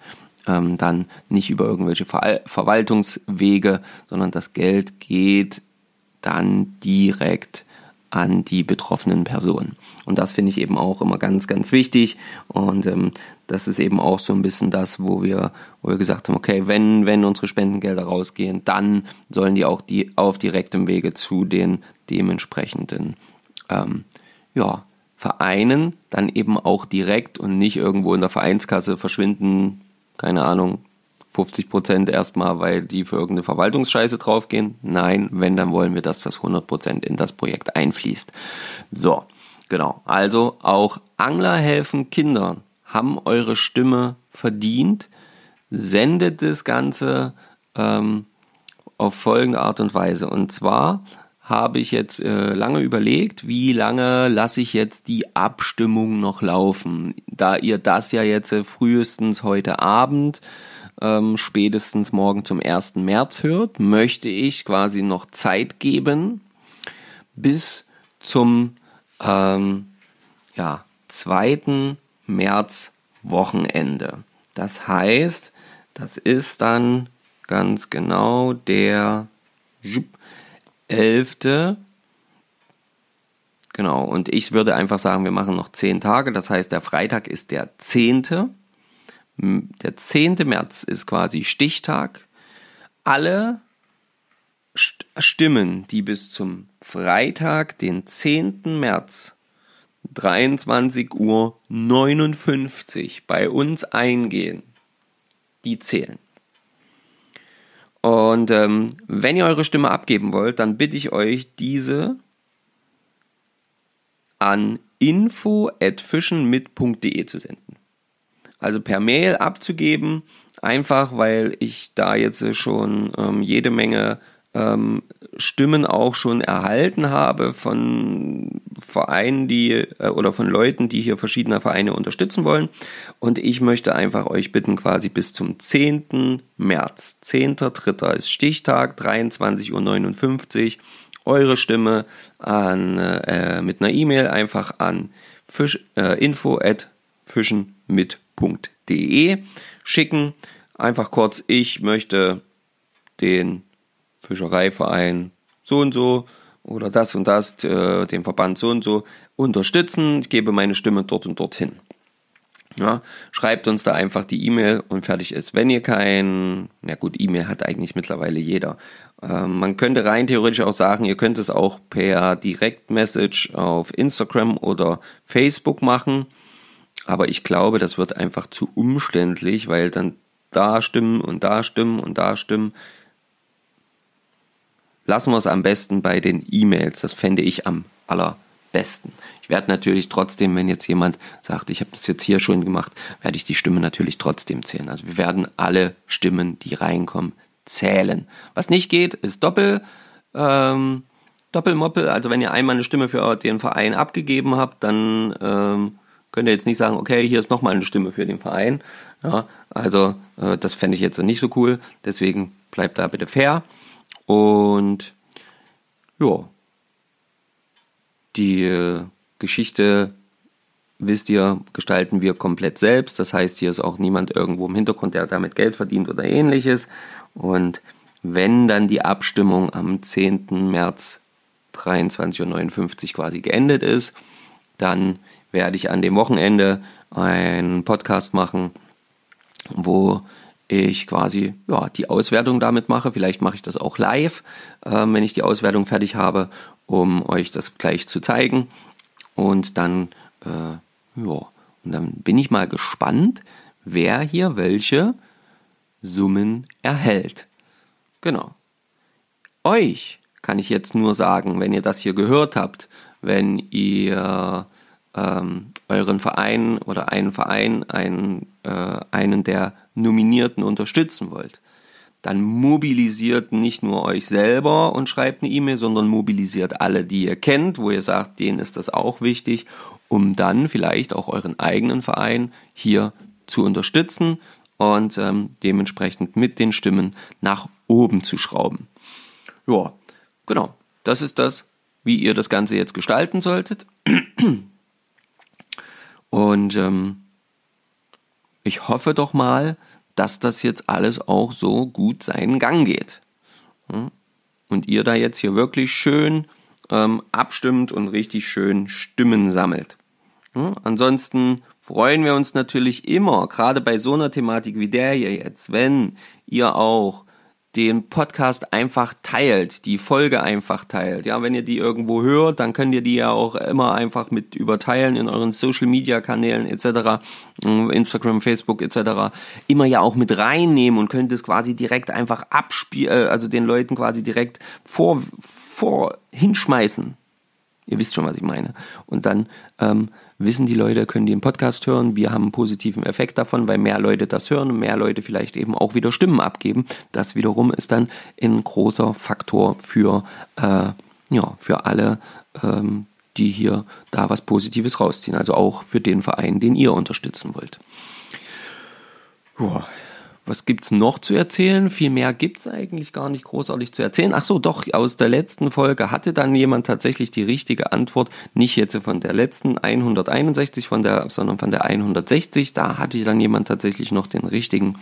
ähm, dann nicht über irgendwelche Ver Verwaltungswege, sondern das Geld geht dann direkt an die betroffenen Personen. Und das finde ich eben auch immer ganz, ganz wichtig. Und ähm, das ist eben auch so ein bisschen das, wo wir, wo wir gesagt haben, okay, wenn, wenn unsere Spendengelder rausgehen, dann sollen die auch die auf direktem Wege zu den dementsprechenden ähm, ja, Vereinen dann eben auch direkt und nicht irgendwo in der Vereinskasse verschwinden, keine Ahnung, 50 Prozent erstmal, weil die für irgendeine Verwaltungsscheiße draufgehen. Nein, wenn, dann wollen wir, dass das 100 Prozent in das Projekt einfließt. So, genau. Also auch Angler helfen Kindern haben eure Stimme verdient. Sendet das Ganze ähm, auf folgende Art und Weise. Und zwar habe ich jetzt äh, lange überlegt, wie lange lasse ich jetzt die Abstimmung noch laufen. Da ihr das ja jetzt äh, frühestens heute Abend ähm, spätestens morgen zum 1. März hört, möchte ich quasi noch Zeit geben bis zum ähm, ja, 2. März Wochenende. Das heißt, das ist dann ganz genau der 11. Genau, und ich würde einfach sagen, wir machen noch 10 Tage. Das heißt, der Freitag ist der 10 der 10. März ist quasi Stichtag. Alle Stimmen, die bis zum Freitag, den 10. März 23 Uhr 59 bei uns eingehen, die zählen. Und ähm, wenn ihr eure Stimme abgeben wollt, dann bitte ich euch, diese an info@fischenmit.de zu senden also per Mail abzugeben, einfach weil ich da jetzt schon ähm, jede Menge ähm, Stimmen auch schon erhalten habe von Vereinen, die äh, oder von Leuten, die hier verschiedene Vereine unterstützen wollen. Und ich möchte einfach euch bitten, quasi bis zum 10. März, 10.3. ist Stichtag, 23.59 Uhr, eure Stimme an, äh, mit einer E-Mail einfach an fisch, äh, info at fischen mit fischereiverein.de schicken. Einfach kurz, ich möchte den Fischereiverein so und so oder das und das, äh, den Verband so und so unterstützen. Ich gebe meine Stimme dort und dorthin. Ja, schreibt uns da einfach die E-Mail und fertig ist. Wenn ihr kein, na gut, E-Mail hat eigentlich mittlerweile jeder. Ähm, man könnte rein theoretisch auch sagen, ihr könnt es auch per Direktmessage auf Instagram oder Facebook machen. Aber ich glaube, das wird einfach zu umständlich, weil dann da stimmen und da stimmen und da stimmen. Lassen wir es am besten bei den E-Mails. Das fände ich am allerbesten. Ich werde natürlich trotzdem, wenn jetzt jemand sagt, ich habe das jetzt hier schon gemacht, werde ich die Stimme natürlich trotzdem zählen. Also wir werden alle Stimmen, die reinkommen, zählen. Was nicht geht, ist Doppel. Ähm, Doppelmoppel, also wenn ihr einmal eine Stimme für den Verein abgegeben habt, dann ähm, könnt ihr jetzt nicht sagen, okay, hier ist nochmal eine Stimme für den Verein. Ja, also äh, das fände ich jetzt nicht so cool. Deswegen bleibt da bitte fair. Und ja, die äh, Geschichte, wisst ihr, gestalten wir komplett selbst. Das heißt, hier ist auch niemand irgendwo im Hintergrund, der damit Geld verdient oder ähnliches. Und wenn dann die Abstimmung am 10. März 23.59 Uhr quasi geendet ist, dann werde ich an dem Wochenende einen Podcast machen, wo ich quasi ja, die Auswertung damit mache. Vielleicht mache ich das auch live, äh, wenn ich die Auswertung fertig habe, um euch das gleich zu zeigen. Und dann, äh, ja, und dann bin ich mal gespannt, wer hier welche Summen erhält. Genau. Euch kann ich jetzt nur sagen, wenn ihr das hier gehört habt, wenn ihr ähm, euren Verein oder einen Verein, einen, äh, einen der Nominierten unterstützen wollt, dann mobilisiert nicht nur euch selber und schreibt eine E-Mail, sondern mobilisiert alle, die ihr kennt, wo ihr sagt, denen ist das auch wichtig, um dann vielleicht auch euren eigenen Verein hier zu unterstützen und ähm, dementsprechend mit den Stimmen nach oben zu schrauben. Ja, genau. Das ist das, wie ihr das Ganze jetzt gestalten solltet. Und ähm, ich hoffe doch mal, dass das jetzt alles auch so gut seinen Gang geht. Und ihr da jetzt hier wirklich schön ähm, abstimmt und richtig schön Stimmen sammelt. Ja, ansonsten freuen wir uns natürlich immer, gerade bei so einer Thematik wie der hier jetzt, wenn ihr auch den Podcast einfach teilt, die Folge einfach teilt. Ja, wenn ihr die irgendwo hört, dann könnt ihr die ja auch immer einfach mit überteilen in euren Social Media Kanälen etc., Instagram, Facebook etc. immer ja auch mit reinnehmen und könnt es quasi direkt einfach abspielen, äh, also den Leuten quasi direkt vor, vor hinschmeißen. Ihr wisst schon, was ich meine. Und dann ähm, wissen die Leute, können die den Podcast hören. Wir haben einen positiven Effekt davon, weil mehr Leute das hören und mehr Leute vielleicht eben auch wieder Stimmen abgeben. Das wiederum ist dann ein großer Faktor für, äh, ja, für alle, ähm, die hier da was Positives rausziehen. Also auch für den Verein, den ihr unterstützen wollt. Boah, was gibt's noch zu erzählen? Viel mehr gibt's eigentlich gar nicht großartig zu erzählen. Ach so, doch, aus der letzten Folge hatte dann jemand tatsächlich die richtige Antwort. Nicht jetzt von der letzten 161, von der, sondern von der 160. Da hatte dann jemand tatsächlich noch den richtigen,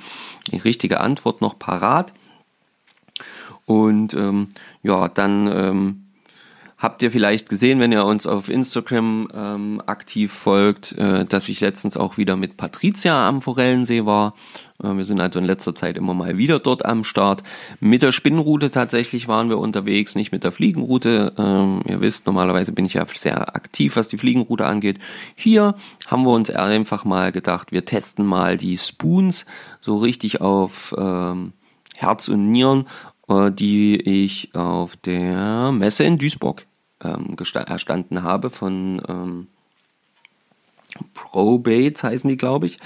die richtige Antwort noch parat. Und ähm, ja, dann ähm, habt ihr vielleicht gesehen, wenn ihr uns auf Instagram ähm, aktiv folgt, äh, dass ich letztens auch wieder mit Patricia am Forellensee war. Äh, wir sind also in letzter Zeit immer mal wieder dort am Start. Mit der Spinnenroute tatsächlich waren wir unterwegs, nicht mit der Fliegenroute. Ähm, ihr wisst, normalerweise bin ich ja sehr aktiv, was die Fliegenroute angeht. Hier haben wir uns einfach mal gedacht, wir testen mal die Spoons so richtig auf ähm, Herz und Nieren, äh, die ich auf der Messe in Duisburg ähm, erstanden habe von ähm, Probates heißen die, glaube ich.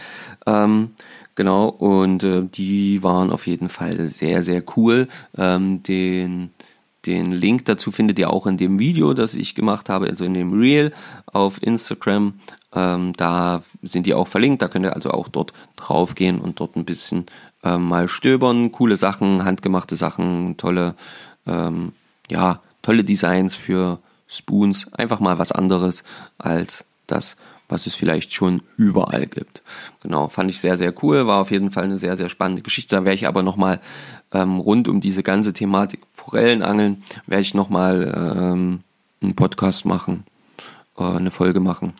Ähm, Genau, und äh, die waren auf jeden Fall sehr, sehr cool. Ähm, den, den Link dazu findet ihr auch in dem Video, das ich gemacht habe, also in dem Reel auf Instagram. Ähm, da sind die auch verlinkt, da könnt ihr also auch dort draufgehen und dort ein bisschen ähm, mal stöbern. Coole Sachen, handgemachte Sachen, tolle, ähm, ja, tolle Designs für Spoons. Einfach mal was anderes als das, was es vielleicht schon überall gibt. Genau, fand ich sehr, sehr cool, war auf jeden Fall eine sehr, sehr spannende Geschichte. Da werde ich aber nochmal ähm, rund um diese ganze Thematik Forellenangeln, werde ich nochmal ähm, einen Podcast machen, äh, eine Folge machen.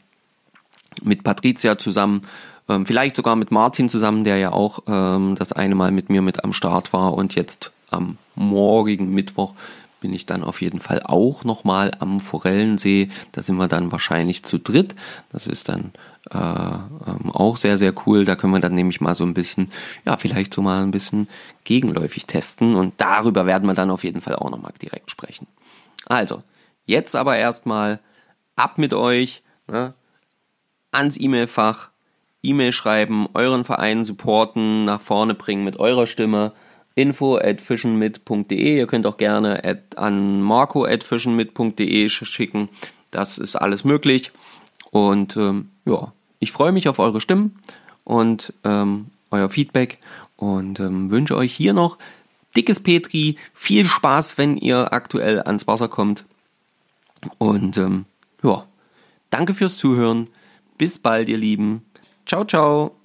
Mit Patricia zusammen, ähm, vielleicht sogar mit Martin zusammen, der ja auch ähm, das eine Mal mit mir mit am Start war und jetzt am morgigen Mittwoch bin ich dann auf jeden Fall auch nochmal am Forellensee. Da sind wir dann wahrscheinlich zu dritt. Das ist dann äh, ähm, auch sehr, sehr cool. Da können wir dann nämlich mal so ein bisschen, ja, vielleicht so mal ein bisschen gegenläufig testen. Und darüber werden wir dann auf jeden Fall auch nochmal direkt sprechen. Also, jetzt aber erstmal ab mit euch, ne, ans E-Mail-Fach, E-Mail schreiben, euren Verein supporten, nach vorne bringen mit eurer Stimme info at fissionmit.de. Ihr könnt auch gerne at, an marco at fissionmit.de schicken. Das ist alles möglich. Und ähm, ja, ich freue mich auf eure Stimmen und ähm, euer Feedback und ähm, wünsche euch hier noch dickes Petri, viel Spaß, wenn ihr aktuell ans Wasser kommt. Und ähm, ja, danke fürs Zuhören. Bis bald, ihr Lieben. Ciao, ciao.